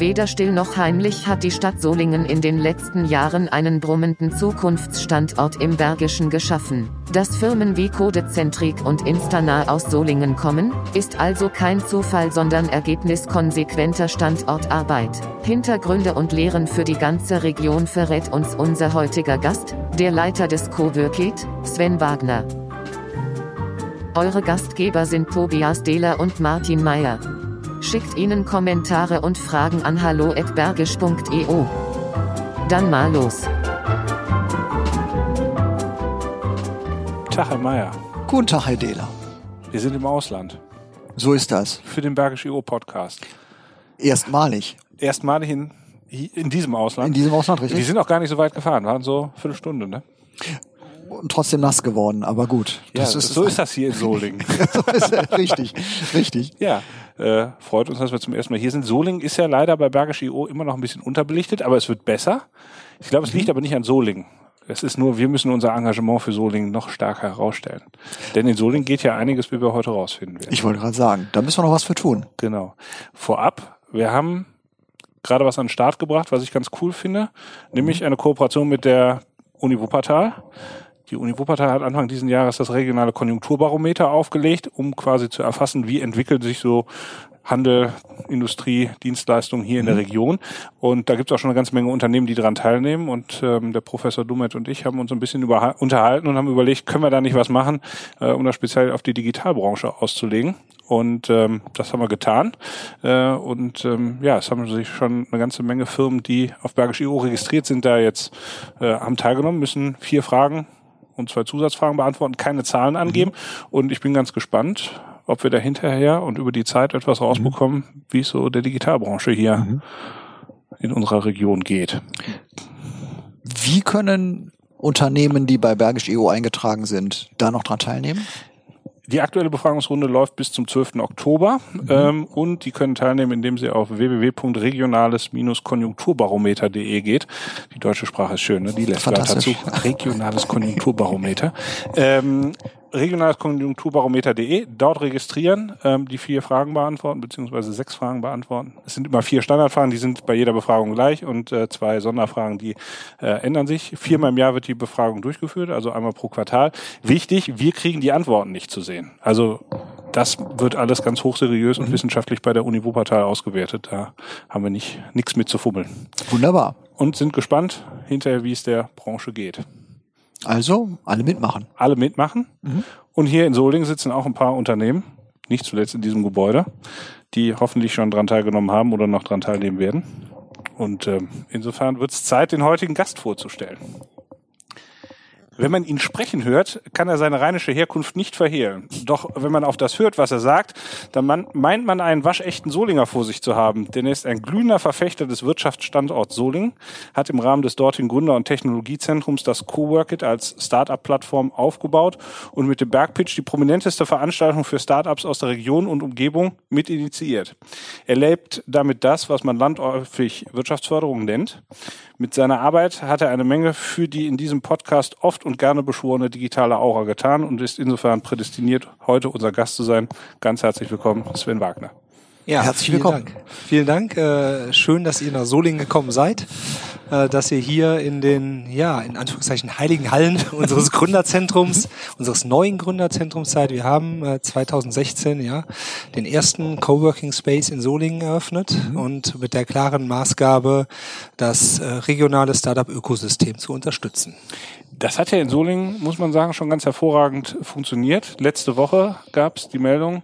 Weder still noch heimlich hat die Stadt Solingen in den letzten Jahren einen brummenden Zukunftsstandort im Bergischen geschaffen. Dass Firmen wie Codezentrik und Instana aus Solingen kommen, ist also kein Zufall, sondern Ergebnis konsequenter Standortarbeit. Hintergründe und Lehren für die ganze Region verrät uns unser heutiger Gast, der Leiter des Coworkit, Sven Wagner. Eure Gastgeber sind Tobias Dehler und Martin Meyer. Schickt ihnen Kommentare und Fragen an hallo@bergisch.eu. Dann mal los. Tag, Herr Meier. Guten Tag, Herr Dehler. Wir sind im Ausland. So ist das. Für den Bergisch EO Podcast. Erstmalig. Erstmalig in, in diesem Ausland. In diesem Ausland, richtig? Wir sind auch gar nicht so weit gefahren, waren so eine Viertelstunde, ne? Und trotzdem nass geworden, aber gut. Das ja, ist so ist das hier in Solingen. so ist richtig, richtig. Ja, äh, freut uns, dass wir zum ersten Mal hier sind. Solingen ist ja leider bei Bergisch IO immer noch ein bisschen unterbelichtet, aber es wird besser. Ich glaube, es liegt mhm. aber nicht an Solingen. Es ist nur, wir müssen unser Engagement für Solingen noch stärker herausstellen. Denn in Solingen geht ja einiges, wie wir heute rausfinden werden. Ich wollte gerade sagen, da müssen wir noch was für tun. Genau. Vorab, wir haben gerade was an den Start gebracht, was ich ganz cool finde, nämlich mhm. eine Kooperation mit der Uni Wuppertal. Die Uni Wuppertal hat Anfang dieses Jahres das regionale Konjunkturbarometer aufgelegt, um quasi zu erfassen, wie entwickelt sich so Handel, Industrie, Dienstleistungen hier in der mhm. Region. Und da gibt es auch schon eine ganze Menge Unternehmen, die daran teilnehmen. Und ähm, der Professor Dummet und ich haben uns ein bisschen über, unterhalten und haben überlegt, können wir da nicht was machen, äh, um das speziell auf die Digitalbranche auszulegen. Und ähm, das haben wir getan. Äh, und ähm, ja, es haben sich schon eine ganze Menge Firmen, die auf Bergisch EU registriert sind, da jetzt äh, haben teilgenommen, müssen vier Fragen und zwei Zusatzfragen beantworten, keine Zahlen angeben. Mhm. Und ich bin ganz gespannt, ob wir da hinterher und über die Zeit etwas rausbekommen, mhm. wie es so der Digitalbranche hier mhm. in unserer Region geht. Wie können Unternehmen, die bei Bergisch EU eingetragen sind, da noch dran teilnehmen? Die aktuelle Befragungsrunde läuft bis zum 12. Oktober mhm. ähm, und die können teilnehmen, indem sie auf www.regionales-konjunkturbarometer.de geht. Die deutsche Sprache ist schön, ne? die lässt Wörter zu. Regionales Konjunkturbarometer. ähm, regionalkonjunkturbarometer.de, dort registrieren, ähm, die vier Fragen beantworten, beziehungsweise sechs Fragen beantworten. Es sind immer vier Standardfragen, die sind bei jeder Befragung gleich und äh, zwei Sonderfragen, die äh, ändern sich. Viermal im Jahr wird die Befragung durchgeführt, also einmal pro Quartal. Wichtig, wir kriegen die Antworten nicht zu sehen. Also das wird alles ganz hochseriös und mhm. wissenschaftlich bei der Uni Wuppertal ausgewertet. Da haben wir nicht nichts mit zu fummeln. Wunderbar. Und sind gespannt hinterher, wie es der Branche geht. Also alle mitmachen. Alle mitmachen. Mhm. Und hier in Solingen sitzen auch ein paar Unternehmen, nicht zuletzt in diesem Gebäude, die hoffentlich schon dran teilgenommen haben oder noch dran teilnehmen werden. Und äh, insofern wird es Zeit, den heutigen Gast vorzustellen. Wenn man ihn sprechen hört, kann er seine rheinische Herkunft nicht verhehlen. Doch wenn man auf das hört, was er sagt, dann man, meint man einen waschechten Solinger vor sich zu haben. Denn er ist ein glühender Verfechter des Wirtschaftsstandorts Solingen, hat im Rahmen des dortigen Gründer- und Technologiezentrums das Coworkit als Start-up-Plattform aufgebaut und mit dem Bergpitch die prominenteste Veranstaltung für Start-ups aus der Region und Umgebung mit initiiert. Er lebt damit das, was man landläufig Wirtschaftsförderung nennt. Mit seiner Arbeit hat er eine Menge für die in diesem Podcast oft und gerne beschworene digitale Aura getan und ist insofern prädestiniert, heute unser Gast zu sein. Ganz herzlich willkommen, Sven Wagner. Ja, herzlich willkommen. Dank. Vielen Dank. Äh, schön, dass ihr nach Solingen gekommen seid, dass ihr hier in den, ja, in Anführungszeichen heiligen Hallen unseres Gründerzentrums, unseres neuen Gründerzentrums seid. Wir haben äh, 2016 ja den ersten Coworking Space in Solingen eröffnet mhm. und mit der klaren Maßgabe, das äh, regionale Startup-Ökosystem zu unterstützen. Das hat ja in Solingen, muss man sagen, schon ganz hervorragend funktioniert. Letzte Woche gab es die Meldung,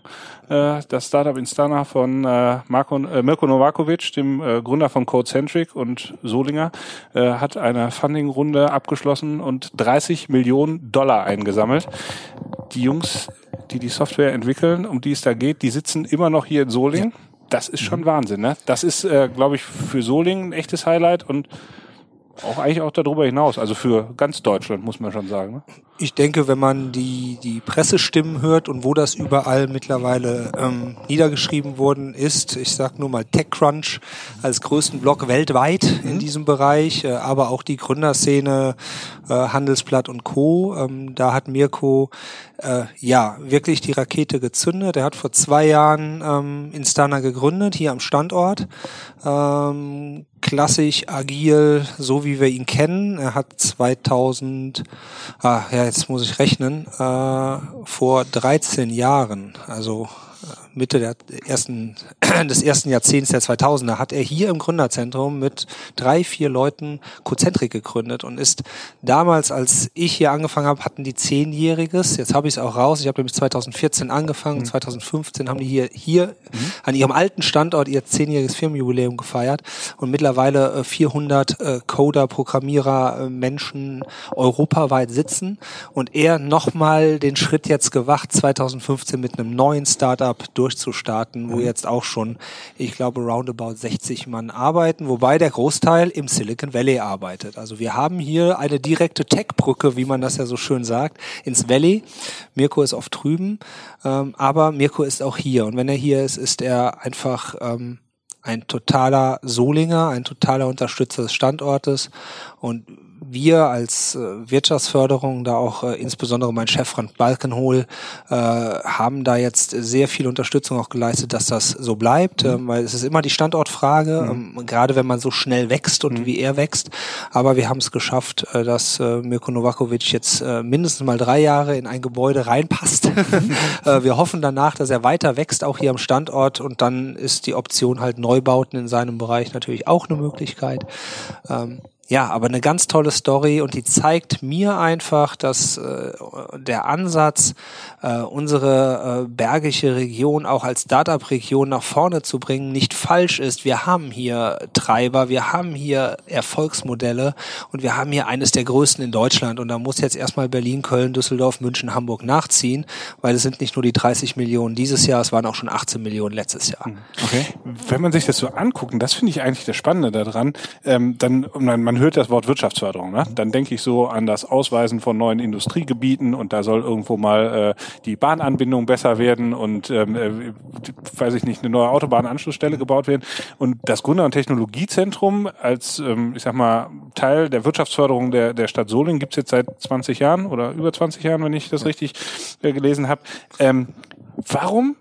äh, das Startup Instana von äh, Marko, äh, Mirko Novakovic, dem äh, Gründer von Codecentric und Solinger, äh, hat eine Funding-Runde abgeschlossen und 30 Millionen Dollar eingesammelt. Die Jungs, die die Software entwickeln, um die es da geht, die sitzen immer noch hier in Solingen. Das ist schon mhm. Wahnsinn, ne? Das ist, äh, glaube ich, für Solingen ein echtes Highlight und auch eigentlich auch darüber hinaus, also für ganz Deutschland, muss man schon sagen. Ne? Ich denke, wenn man die, die Pressestimmen hört und wo das überall mittlerweile ähm, niedergeschrieben worden ist, ich sag nur mal TechCrunch als größten Blog weltweit mhm. in diesem Bereich, äh, aber auch die Gründerszene, äh, Handelsblatt und Co. Ähm, da hat Mirko äh, ja wirklich die Rakete gezündet. Er hat vor zwei Jahren ähm, Instana gegründet, hier am Standort. Ähm, klassisch, agil, so wie wir ihn kennen. Er hat 2000, ah, ja, jetzt muss ich rechnen, äh, vor 13 Jahren, also Mitte der ersten, des ersten Jahrzehnts der 2000er hat er hier im Gründerzentrum mit drei, vier Leuten Cozentrik gegründet und ist damals, als ich hier angefangen habe, hatten die zehnjähriges. Jetzt habe ich es auch raus. Ich habe nämlich 2014 angefangen. Mhm. 2015 haben die hier, hier mhm. an ihrem alten Standort ihr zehnjähriges Firmenjubiläum gefeiert und mittlerweile 400 äh, Coder, Programmierer, äh, Menschen europaweit sitzen und er nochmal den Schritt jetzt gewacht 2015 mit einem neuen Startup durch durchzustarten, wo mhm. jetzt auch schon, ich glaube, roundabout 60 Mann arbeiten, wobei der Großteil im Silicon Valley arbeitet. Also wir haben hier eine direkte Tech-Brücke, wie man das ja so schön sagt, ins Valley. Mirko ist oft drüben, ähm, aber Mirko ist auch hier. Und wenn er hier ist, ist er einfach ähm, ein totaler Solinger, ein totaler Unterstützer des Standortes und wir als äh, Wirtschaftsförderung, da auch äh, insbesondere mein Chef Frank Balkenhol, äh, haben da jetzt sehr viel Unterstützung auch geleistet, dass das so bleibt, mhm. ähm, weil es ist immer die Standortfrage, mhm. ähm, gerade wenn man so schnell wächst und mhm. wie er wächst. Aber wir haben es geschafft, äh, dass äh, Mirko Novakovic jetzt äh, mindestens mal drei Jahre in ein Gebäude reinpasst. äh, wir hoffen danach, dass er weiter wächst, auch hier am Standort und dann ist die Option halt Neubauten in seinem Bereich natürlich auch eine Möglichkeit. Ähm, ja, aber eine ganz tolle Story und die zeigt mir einfach, dass äh, der Ansatz, äh, unsere äh, bergische Region auch als Startup-Region nach vorne zu bringen, nicht falsch ist. Wir haben hier Treiber, wir haben hier Erfolgsmodelle und wir haben hier eines der größten in Deutschland. Und da muss jetzt erstmal Berlin, Köln, Düsseldorf, München, Hamburg nachziehen, weil es sind nicht nur die 30 Millionen dieses Jahr, es waren auch schon 18 Millionen letztes Jahr. Okay. Wenn man sich das so anguckt, und das finde ich eigentlich das Spannende daran, ähm, dann man, man hört das Wort Wirtschaftsförderung, ne? dann denke ich so an das Ausweisen von neuen Industriegebieten und da soll irgendwo mal äh, die Bahnanbindung besser werden und ähm, äh, weiß ich nicht, eine neue Autobahnanschlussstelle gebaut werden. Und das Gründer- und Technologiezentrum als, ähm, ich sag mal, Teil der Wirtschaftsförderung der, der Stadt Solingen gibt's jetzt seit 20 Jahren oder über 20 Jahren, wenn ich das richtig äh, gelesen habe. Ähm, warum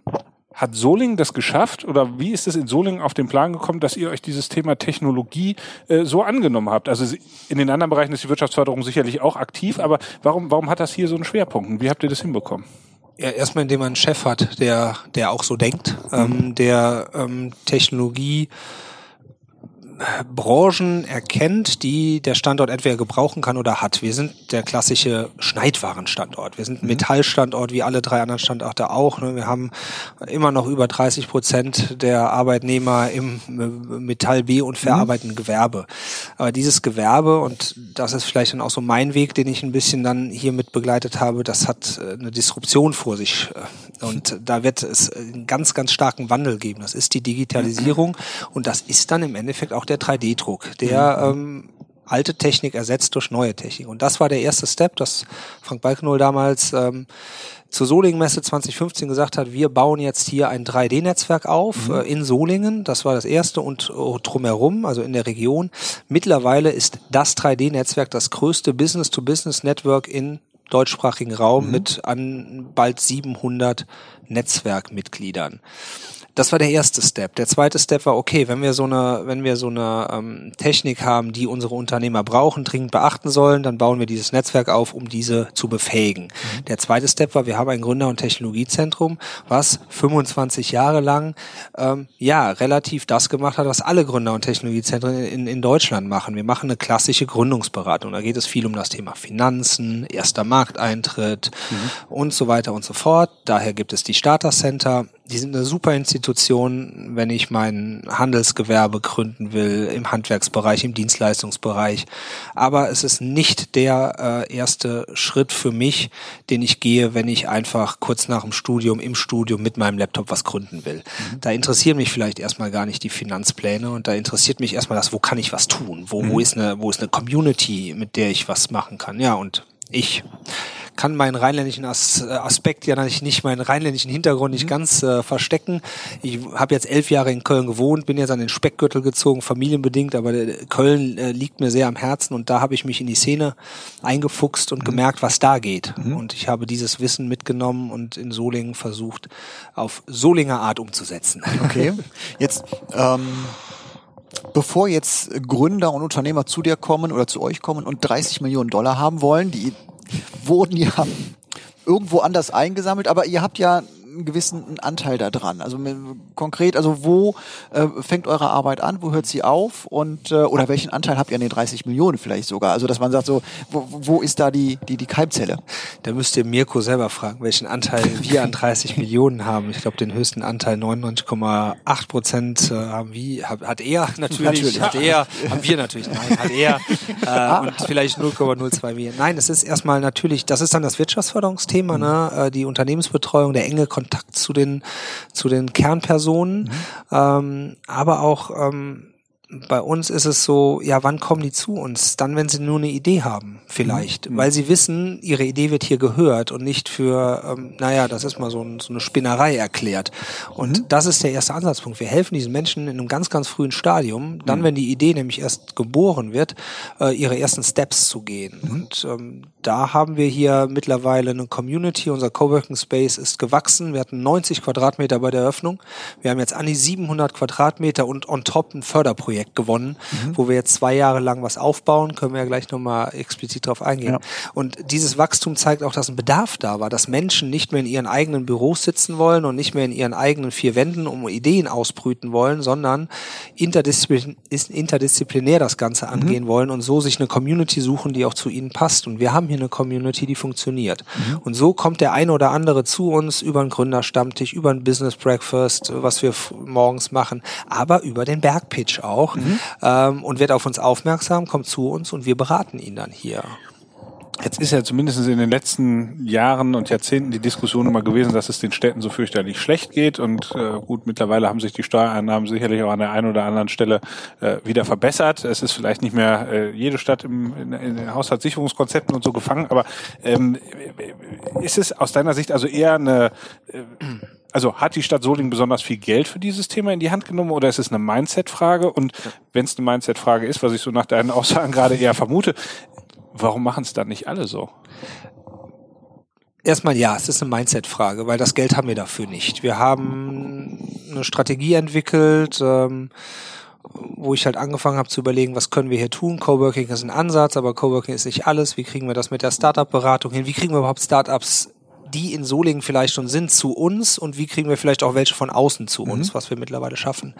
hat Solingen das geschafft oder wie ist es in Solingen auf den Plan gekommen, dass ihr euch dieses Thema Technologie äh, so angenommen habt? Also in den anderen Bereichen ist die Wirtschaftsförderung sicherlich auch aktiv, aber warum, warum hat das hier so einen Schwerpunkt und wie habt ihr das hinbekommen? Ja, erstmal indem man einen Chef hat, der, der auch so denkt, ähm, der ähm, Technologie Branchen erkennt, die der Standort entweder gebrauchen kann oder hat. Wir sind der klassische Schneidwarenstandort. Wir sind ein mhm. Metallstandort, wie alle drei anderen Standorte auch. Ne? Wir haben immer noch über 30 Prozent der Arbeitnehmer im Metall B- und mhm. verarbeitenden Gewerbe. Aber dieses Gewerbe, und das ist vielleicht dann auch so mein Weg, den ich ein bisschen dann hier mit begleitet habe, das hat äh, eine Disruption vor sich. Und da wird es einen ganz, ganz starken Wandel geben. Das ist die Digitalisierung und das ist dann im Endeffekt auch der 3D-Druck, der mhm. ähm, alte Technik ersetzt durch neue Technik. Und das war der erste Step, dass Frank Balkenhol damals ähm, zur Solingen-Messe 2015 gesagt hat, wir bauen jetzt hier ein 3D-Netzwerk auf mhm. äh, in Solingen. Das war das erste und uh, drumherum, also in der Region. Mittlerweile ist das 3D-Netzwerk das größte Business-to-Business-Network in deutschsprachigen Raum mhm. mit an bald 700 Netzwerkmitgliedern. Das war der erste Step. Der zweite Step war, okay, wenn wir so eine, wenn wir so eine ähm, Technik haben, die unsere Unternehmer brauchen, dringend beachten sollen, dann bauen wir dieses Netzwerk auf, um diese zu befähigen. Mhm. Der zweite Step war, wir haben ein Gründer- und Technologiezentrum, was 25 Jahre lang ähm, ja relativ das gemacht hat, was alle Gründer- und Technologiezentren in, in Deutschland machen. Wir machen eine klassische Gründungsberatung. Da geht es viel um das Thema Finanzen, erster Markteintritt mhm. und so weiter und so fort. Daher gibt es die Starter Center die sind eine super Institution, wenn ich mein Handelsgewerbe gründen will, im Handwerksbereich, im Dienstleistungsbereich. Aber es ist nicht der äh, erste Schritt für mich, den ich gehe, wenn ich einfach kurz nach dem Studium im Studium mit meinem Laptop was gründen will. Mhm. Da interessieren mich vielleicht erstmal gar nicht die Finanzpläne und da interessiert mich erstmal das, wo kann ich was tun? Wo, mhm. wo ist eine, wo ist eine Community, mit der ich was machen kann? Ja, und ich kann meinen rheinländischen As äh, Aspekt ja nicht, meinen rheinländischen Hintergrund nicht mhm. ganz äh, verstecken. Ich habe jetzt elf Jahre in Köln gewohnt, bin jetzt an den Speckgürtel gezogen, familienbedingt, aber äh, Köln äh, liegt mir sehr am Herzen und da habe ich mich in die Szene eingefuchst und mhm. gemerkt, was da geht. Mhm. Und ich habe dieses Wissen mitgenommen und in Solingen versucht, auf Solinger Art umzusetzen. Okay. Jetzt ähm bevor jetzt Gründer und Unternehmer zu dir kommen oder zu euch kommen und 30 Millionen Dollar haben wollen, die wurden ja irgendwo anders eingesammelt, aber ihr habt ja einen gewissen Anteil da dran. Also konkret, also wo äh, fängt eure Arbeit an, wo hört sie auf und äh, oder welchen Anteil habt ihr an den 30 Millionen vielleicht sogar? Also dass man sagt so, wo, wo ist da die, die, die Keimzelle? Da müsst ihr Mirko selber fragen, welchen Anteil wir an 30 Millionen haben. Ich glaube, den höchsten Anteil 99,8 Prozent äh, haben wir, hat, hat er natürlich, natürlich, hat er, haben wir natürlich, nein, hat er äh, und vielleicht 0,02 wir. Nein, es ist erstmal natürlich, das ist dann das Wirtschaftsförderungsthema, ne? Äh, die Unternehmensbetreuung, der enge Kontakt Kontakt zu den, zu den Kernpersonen, mhm. ähm, aber auch ähm, bei uns ist es so, ja, wann kommen die zu uns? Dann, wenn sie nur eine Idee haben, vielleicht. Mhm. Weil sie wissen, ihre Idee wird hier gehört und nicht für, ähm, naja, das ist mal so, ein, so eine Spinnerei erklärt. Und mhm. das ist der erste Ansatzpunkt. Wir helfen diesen Menschen in einem ganz, ganz frühen Stadium, dann, mhm. wenn die Idee nämlich erst geboren wird, äh, ihre ersten Steps zu gehen. Mhm. Und ähm, da haben wir hier mittlerweile eine Community. Unser Coworking Space ist gewachsen. Wir hatten 90 Quadratmeter bei der Eröffnung. Wir haben jetzt an die 700 Quadratmeter und on top ein Förderprojekt Projekt gewonnen, mhm. wo wir jetzt zwei Jahre lang was aufbauen, können wir ja gleich nochmal explizit drauf eingehen. Ja. Und dieses Wachstum zeigt auch, dass ein Bedarf da war, dass Menschen nicht mehr in ihren eigenen Büros sitzen wollen und nicht mehr in ihren eigenen vier Wänden um Ideen ausbrüten wollen, sondern interdisziplin interdisziplinär das Ganze mhm. angehen mhm. wollen und so sich eine Community suchen, die auch zu ihnen passt. Und wir haben hier eine Community, die funktioniert. Mhm. Und so kommt der eine oder andere zu uns über einen Gründerstammtisch, über ein Business Breakfast, was wir morgens machen, aber über den Bergpitch auch mhm. ähm, und wird auf uns aufmerksam, kommt zu uns und wir beraten ihn dann hier. Jetzt ist ja zumindest in den letzten Jahren und Jahrzehnten die Diskussion immer gewesen, dass es den Städten so fürchterlich schlecht geht. Und äh, gut, mittlerweile haben sich die Steuereinnahmen sicherlich auch an der einen oder anderen Stelle äh, wieder verbessert. Es ist vielleicht nicht mehr äh, jede Stadt im, in, in den Haushaltssicherungskonzepten und so gefangen, aber ähm, ist es aus deiner Sicht also eher eine äh, also hat die Stadt Solingen besonders viel Geld für dieses Thema in die Hand genommen oder ist es eine Mindset-Frage? Und wenn es eine Mindset-Frage ist, was ich so nach deinen Aussagen gerade eher vermute, warum machen es dann nicht alle so? Erstmal ja, es ist eine Mindset-Frage, weil das Geld haben wir dafür nicht. Wir haben eine Strategie entwickelt, ähm, wo ich halt angefangen habe zu überlegen, was können wir hier tun. Coworking ist ein Ansatz, aber Coworking ist nicht alles. Wie kriegen wir das mit der Startup-Beratung hin? Wie kriegen wir überhaupt Startups die in Solingen vielleicht schon sind, zu uns und wie kriegen wir vielleicht auch welche von außen zu uns, mhm. was wir mittlerweile schaffen.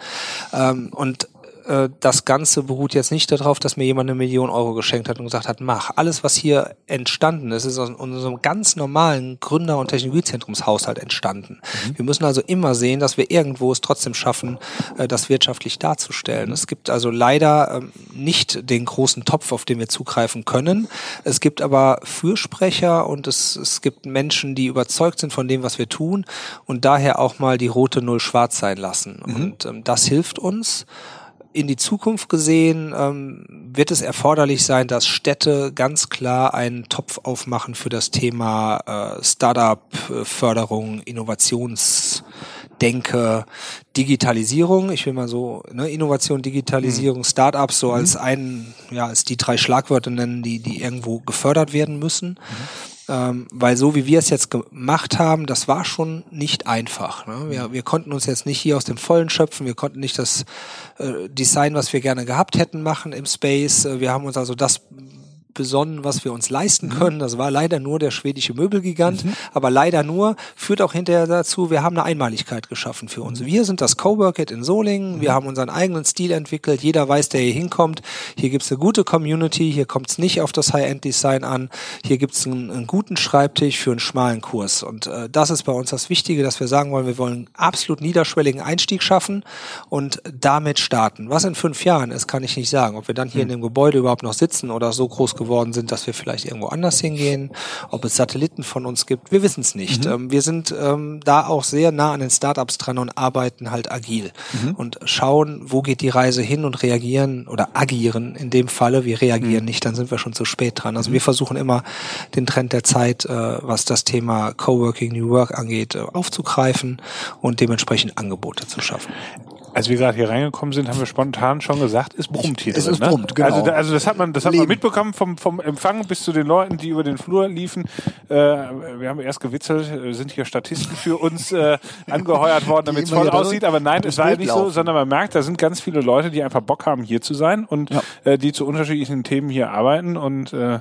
Ähm, und äh, das Ganze beruht jetzt nicht darauf, dass mir jemand eine Million Euro geschenkt hat und gesagt hat, mach. Alles, was hier entstanden ist, ist aus unserem ganz normalen Gründer- und Technologiezentrumshaushalt entstanden. Mhm. Wir müssen also immer sehen, dass wir irgendwo es trotzdem schaffen, äh, das wirtschaftlich darzustellen. Es gibt also leider ähm, nicht den großen Topf, auf den wir zugreifen können. Es gibt aber Fürsprecher und es, es gibt Menschen, die überzeugt sind von dem, was wir tun und daher auch mal die rote Null schwarz sein lassen. Mhm. Und ähm, das hilft uns in die Zukunft gesehen ähm, wird es erforderlich sein, dass Städte ganz klar einen Topf aufmachen für das Thema äh, Startup-Förderung, Innovationsdenke, Digitalisierung. Ich will mal so ne, Innovation, Digitalisierung, mhm. Startups so als mhm. einen, ja, als die drei Schlagwörter nennen, die die irgendwo gefördert werden müssen. Mhm. Ähm, weil so wie wir es jetzt gemacht haben, das war schon nicht einfach. Ne? Wir, wir konnten uns jetzt nicht hier aus dem Vollen schöpfen, wir konnten nicht das äh, Design, was wir gerne gehabt hätten, machen im Space. Äh, wir haben uns also das besonnen, was wir uns leisten können. Das war leider nur der schwedische Möbelgigant, aber leider nur führt auch hinterher dazu, wir haben eine Einmaligkeit geschaffen für uns. Wir sind das Coworkit in Solingen, wir haben unseren eigenen Stil entwickelt, jeder weiß, der hier hinkommt, hier gibt's eine gute Community, hier kommt's nicht auf das High-End-Design an, hier gibt's einen, einen guten Schreibtisch für einen schmalen Kurs. Und äh, das ist bei uns das Wichtige, dass wir sagen wollen, wir wollen absolut niederschwelligen Einstieg schaffen und damit starten. Was in fünf Jahren ist, kann ich nicht sagen. Ob wir dann hier in dem Gebäude überhaupt noch sitzen oder so groß geworden sind, dass wir vielleicht irgendwo anders hingehen, ob es Satelliten von uns gibt, wir wissen es nicht. Mhm. Ähm, wir sind ähm, da auch sehr nah an den Startups dran und arbeiten halt agil und schauen, wo geht die Reise hin und reagieren oder agieren in dem Falle. Wir reagieren nicht, dann sind wir schon zu spät dran. Also wir versuchen immer den Trend der Zeit, äh, was das Thema Coworking, New Work angeht, äh, aufzugreifen und dementsprechend Angebote zu schaffen. Als wir gerade hier reingekommen sind, haben wir spontan schon gesagt, es brummt hier Es drin. ist ne? brummt, genau. Also, also das hat man, das hat man Leben. mitbekommen vom, vom Empfang bis zu den Leuten, die über den Flur liefen. Äh, wir haben erst gewitzelt, sind hier Statisten für uns äh, angeheuert worden, damit es voll aussieht. Aber nein, es war ja Bild nicht so, sondern man merkt, da sind ganz viele Leute, die einfach Bock haben, hier zu sein und Ja. äh, die zu unterschiedlichen Themen hier arbeiten und äh,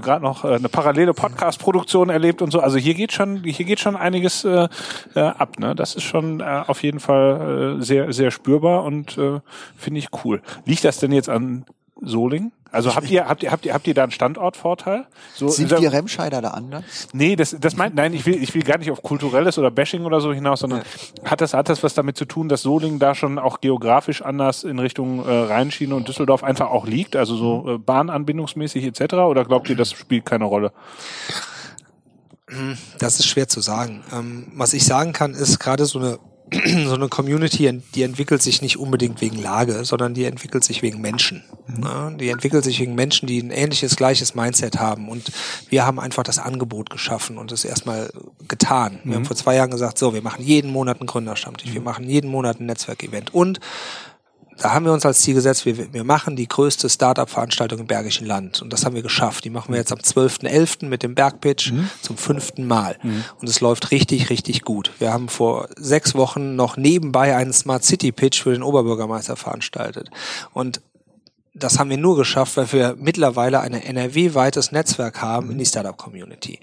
gerade noch äh, eine parallele Podcast-Produktion erlebt und so. Also hier geht schon, hier geht schon einiges äh, äh, ab. Ne? Das ist schon äh, auf jeden Fall äh, sehr, sehr spürbar und äh, finde ich cool. Liegt das denn jetzt an Soling? Also habt ihr, habt ihr, habt ihr, habt ihr da einen Standortvorteil? So, Sind wir Remscheider da anders? Nee, das, das meint, nein, ich will, ich will gar nicht auf kulturelles oder Bashing oder so hinaus, sondern hat das, hat das was damit zu tun, dass Solingen da schon auch geografisch anders in Richtung äh, Rheinschiene und Düsseldorf einfach auch liegt, also so äh, bahnanbindungsmäßig etc. Oder glaubt ihr, das spielt keine Rolle? Das ist schwer zu sagen. Ähm, was ich sagen kann, ist gerade so eine so eine Community, die entwickelt sich nicht unbedingt wegen Lage, sondern die entwickelt sich wegen Menschen. Ja, die entwickelt sich wegen Menschen, die ein ähnliches, gleiches Mindset haben. Und wir haben einfach das Angebot geschaffen und es erstmal getan. Wir haben vor zwei Jahren gesagt, so, wir machen jeden Monat einen Gründerstammtisch, wir machen jeden Monat ein Netzwerkevent und da haben wir uns als Ziel gesetzt, wir, wir machen die größte Startup-Veranstaltung im Bergischen Land. Und das haben wir geschafft. Die machen wir jetzt am 12.11. mit dem Bergpitch zum fünften Mal. Und es läuft richtig, richtig gut. Wir haben vor sechs Wochen noch nebenbei einen Smart City Pitch für den Oberbürgermeister veranstaltet. Und das haben wir nur geschafft, weil wir mittlerweile ein NRW-weites Netzwerk haben in die Startup-Community.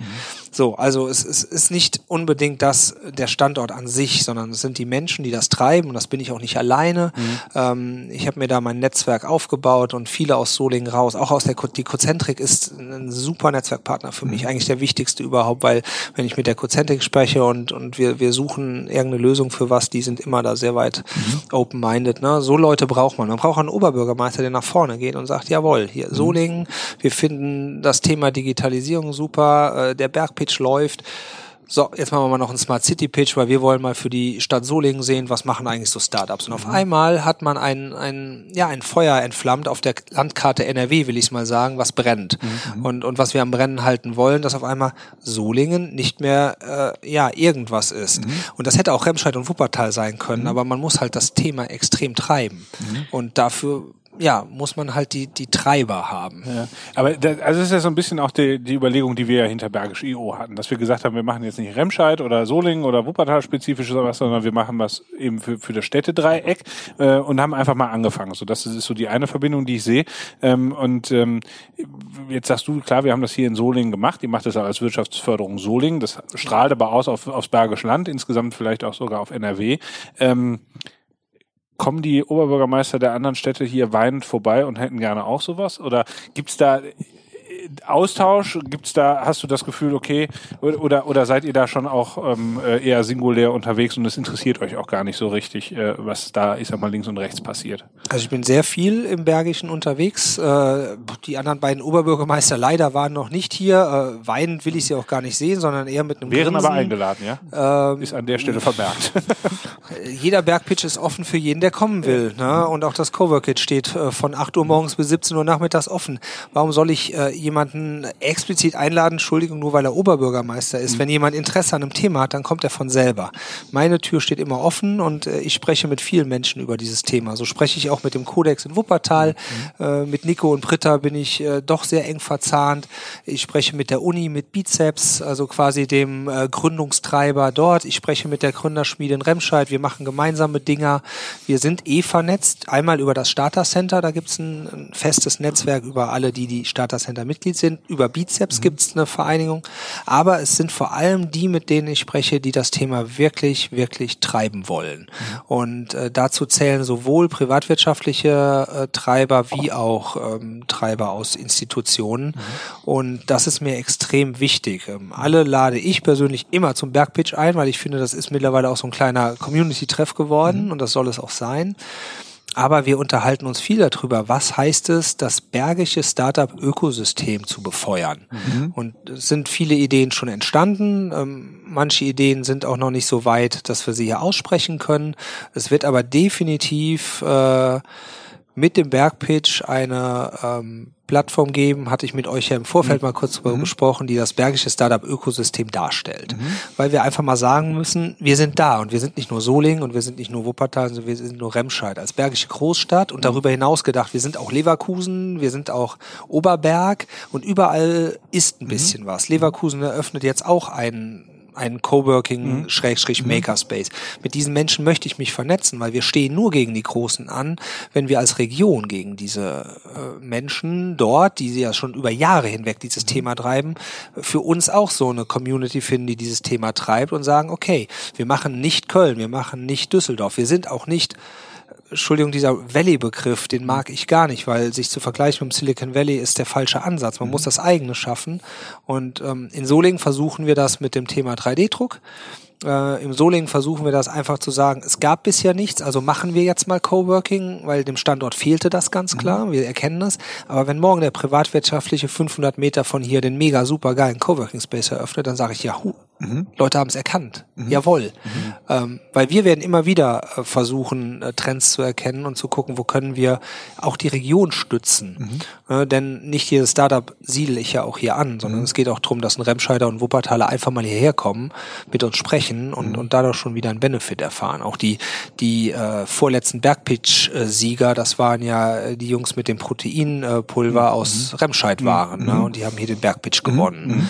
So, also es, es ist nicht unbedingt das der Standort an sich, sondern es sind die Menschen, die das treiben und das bin ich auch nicht alleine. Ähm, ich habe mir da mein Netzwerk aufgebaut und viele aus Solingen raus, auch aus der Co die Cozentrik ist ein super Netzwerkpartner für mich, eigentlich der wichtigste überhaupt, weil wenn ich mit der Cozentrik spreche und und wir wir suchen irgendeine Lösung für was, die sind immer da sehr weit open-minded. Ne? So Leute braucht man. Man braucht einen Oberbürgermeister, der nach vorne geht und sagt, jawohl, hier Solingen, wir finden das Thema Digitalisierung super, äh, der Bergpitch läuft. So, jetzt machen wir mal noch einen Smart City Pitch, weil wir wollen mal für die Stadt Solingen sehen, was machen eigentlich so Startups. Und auf einmal hat man ein, ein, ja, ein Feuer entflammt auf der Landkarte NRW, will ich mal sagen, was brennt. Und, und was wir am Brennen halten wollen, dass auf einmal Solingen nicht mehr, äh, ja, irgendwas ist. Und das hätte auch Remscheid und Wuppertal sein können, aber man muss halt das Thema extrem treiben. Und dafür, ja, muss man halt die, die Treiber haben. Ja. Aber da, also das ist ja so ein bisschen auch die, die Überlegung, die wir ja hinter Bergisch IO hatten, dass wir gesagt haben, wir machen jetzt nicht Remscheid oder Solingen oder Wuppertal spezifisch oder was, sondern wir machen was eben für, für das Städtedreieck äh, und haben einfach mal angefangen. So, das ist so die eine Verbindung, die ich sehe. Ähm, und ähm, jetzt sagst du, klar, wir haben das hier in Solingen gemacht. Ihr macht das auch als Wirtschaftsförderung Solingen. Das strahlt aber aus auf, aufs Bergische Land, insgesamt vielleicht auch sogar auf NRW. Ähm, kommen die Oberbürgermeister der anderen Städte hier weinend vorbei und hätten gerne auch sowas? Oder gibt's da Austausch? Gibt's da, hast du das Gefühl, okay, oder, oder, seid ihr da schon auch ähm, äh, eher singulär unterwegs und es interessiert euch auch gar nicht so richtig, äh, was da, ich sag mal, links und rechts passiert? Also ich bin sehr viel im Bergischen unterwegs. Äh, die anderen beiden Oberbürgermeister leider waren noch nicht hier. Äh, weinend will ich sie auch gar nicht sehen, sondern eher mit einem Wären Grinsen. aber eingeladen, ja? Ähm, Ist an der Stelle vermerkt. jeder Bergpitch ist offen für jeden, der kommen will. Ne? Und auch das Coworkit steht äh, von 8 Uhr morgens bis 17 Uhr nachmittags offen. Warum soll ich äh, jemanden jemanden explizit einladen, Entschuldigung, nur weil er Oberbürgermeister ist. Mhm. Wenn jemand Interesse an einem Thema hat, dann kommt er von selber. Meine Tür steht immer offen und äh, ich spreche mit vielen Menschen über dieses Thema. So spreche ich auch mit dem Kodex in Wuppertal. Mhm. Äh, mit Nico und Britta bin ich äh, doch sehr eng verzahnt. Ich spreche mit der Uni, mit Bizeps, also quasi dem äh, Gründungstreiber dort. Ich spreche mit der Gründerschmiede in Remscheid. Wir machen gemeinsame Dinger. Wir sind eh vernetzt. Einmal über das Starter Center, da gibt's ein, ein festes Netzwerk über alle, die die Starter Center Mitglied sind. Über Bizeps mhm. gibt's eine Vereinigung. Aber es sind vor allem die, mit denen ich spreche, die das Thema wirklich, wirklich treiben wollen. Mhm. Und äh, dazu zählen sowohl privatwirtschaftliche äh, Treiber wie auch ähm, Treiber aus Institutionen. Mhm. Und das ist mir extrem wichtig. Ähm, alle lade ich persönlich immer zum Bergpitch ein, weil ich finde, das ist mittlerweile auch so ein kleiner Community-Treff geworden mhm. und das soll es auch sein. Aber wir unterhalten uns viel darüber, was heißt es, das bergische Startup-Ökosystem zu befeuern. Mhm. Und es sind viele Ideen schon entstanden. Ähm, manche Ideen sind auch noch nicht so weit, dass wir sie hier aussprechen können. Es wird aber definitiv äh, mit dem Bergpitch eine ähm, Plattform geben, hatte ich mit euch ja im Vorfeld mhm. mal kurz darüber mhm. gesprochen, die das bergische Startup-Ökosystem darstellt. Mhm. Weil wir einfach mal sagen müssen, wir sind da und wir sind nicht nur Soling und wir sind nicht nur Wuppertal, sondern wir sind nur Remscheid als bergische Großstadt und mhm. darüber hinaus gedacht, wir sind auch Leverkusen, wir sind auch Oberberg und überall ist ein mhm. bisschen was. Leverkusen eröffnet jetzt auch einen ein Coworking mhm. Schrägstrich mhm. Makerspace. Mit diesen Menschen möchte ich mich vernetzen, weil wir stehen nur gegen die Großen an, wenn wir als Region gegen diese äh, Menschen dort, die sie ja schon über Jahre hinweg dieses mhm. Thema treiben, für uns auch so eine Community finden, die dieses Thema treibt und sagen, okay, wir machen nicht Köln, wir machen nicht Düsseldorf, wir sind auch nicht Entschuldigung, dieser Valley-Begriff, den mag ich gar nicht, weil sich zu vergleichen mit dem Silicon Valley ist der falsche Ansatz. Man mhm. muss das eigene schaffen. Und ähm, in Solingen versuchen wir das mit dem Thema 3D-Druck. Äh, Im Solingen versuchen wir das einfach zu sagen, es gab bisher nichts, also machen wir jetzt mal Coworking, weil dem Standort fehlte das ganz mhm. klar, wir erkennen das. Aber wenn morgen der privatwirtschaftliche 500 Meter von hier den mega super geilen Coworking Space eröffnet, dann sage ich, ja, hu, Mhm. Leute haben es erkannt. Mhm. Jawohl. Mhm. Ähm, weil wir werden immer wieder äh, versuchen, äh, Trends zu erkennen und zu gucken, wo können wir auch die Region stützen. Mhm. Äh, denn nicht jedes Startup siedle ich ja auch hier an, sondern mhm. es geht auch darum, dass ein Remscheider und Wuppertaler einfach mal hierher kommen, mit uns sprechen und, mhm. und dadurch schon wieder einen Benefit erfahren. Auch die, die äh, vorletzten Bergpitch-Sieger, das waren ja äh, die Jungs mit dem Proteinpulver aus Remscheid waren. Ne? Und die haben hier den Bergpitch gewonnen.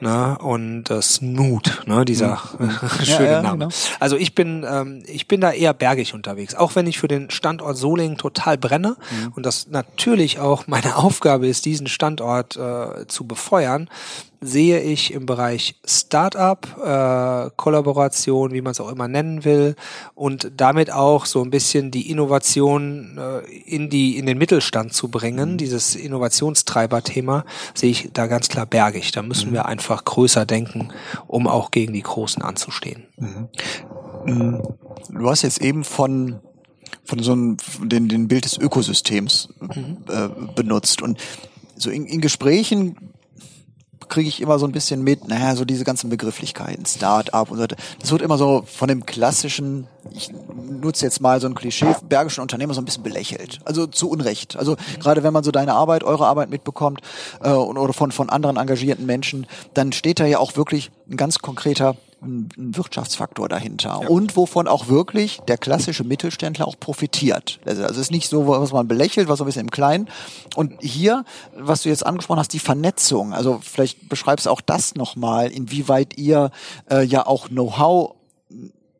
Ne? Und das Nu Mut, ne, dieser mhm. schöne ja, ja, Name. Genau. Also ich bin, ähm, ich bin da eher bergig unterwegs, auch wenn ich für den Standort Solingen total brenne mhm. und das natürlich auch meine Aufgabe ist, diesen Standort äh, zu befeuern sehe ich im Bereich Startup, äh, Kollaboration, wie man es auch immer nennen will, und damit auch so ein bisschen die Innovation äh, in die in den Mittelstand zu bringen, mhm. dieses Innovationstreiber-Thema, sehe ich da ganz klar bergig. Da müssen mhm. wir einfach größer denken, um auch gegen die Großen anzustehen. Mhm. mhm. Du hast jetzt eben von von so einem den, den Bild des Ökosystems mhm. äh, benutzt und so in, in Gesprächen kriege ich immer so ein bisschen mit, naja, so diese ganzen Begrifflichkeiten, Start-up und so. Das wird immer so von dem klassischen, ich nutze jetzt mal so ein Klischee, bergischen Unternehmer so ein bisschen belächelt. Also zu Unrecht. Also gerade wenn man so deine Arbeit, eure Arbeit mitbekommt äh, oder von, von anderen engagierten Menschen, dann steht da ja auch wirklich ein ganz konkreter ein, Wirtschaftsfaktor dahinter ja. und wovon auch wirklich der klassische Mittelständler auch profitiert. Also es ist nicht so, was man belächelt, was so ein bisschen im Kleinen. Und hier, was du jetzt angesprochen hast, die Vernetzung. Also vielleicht beschreibst du auch das nochmal, inwieweit ihr äh, ja auch Know-how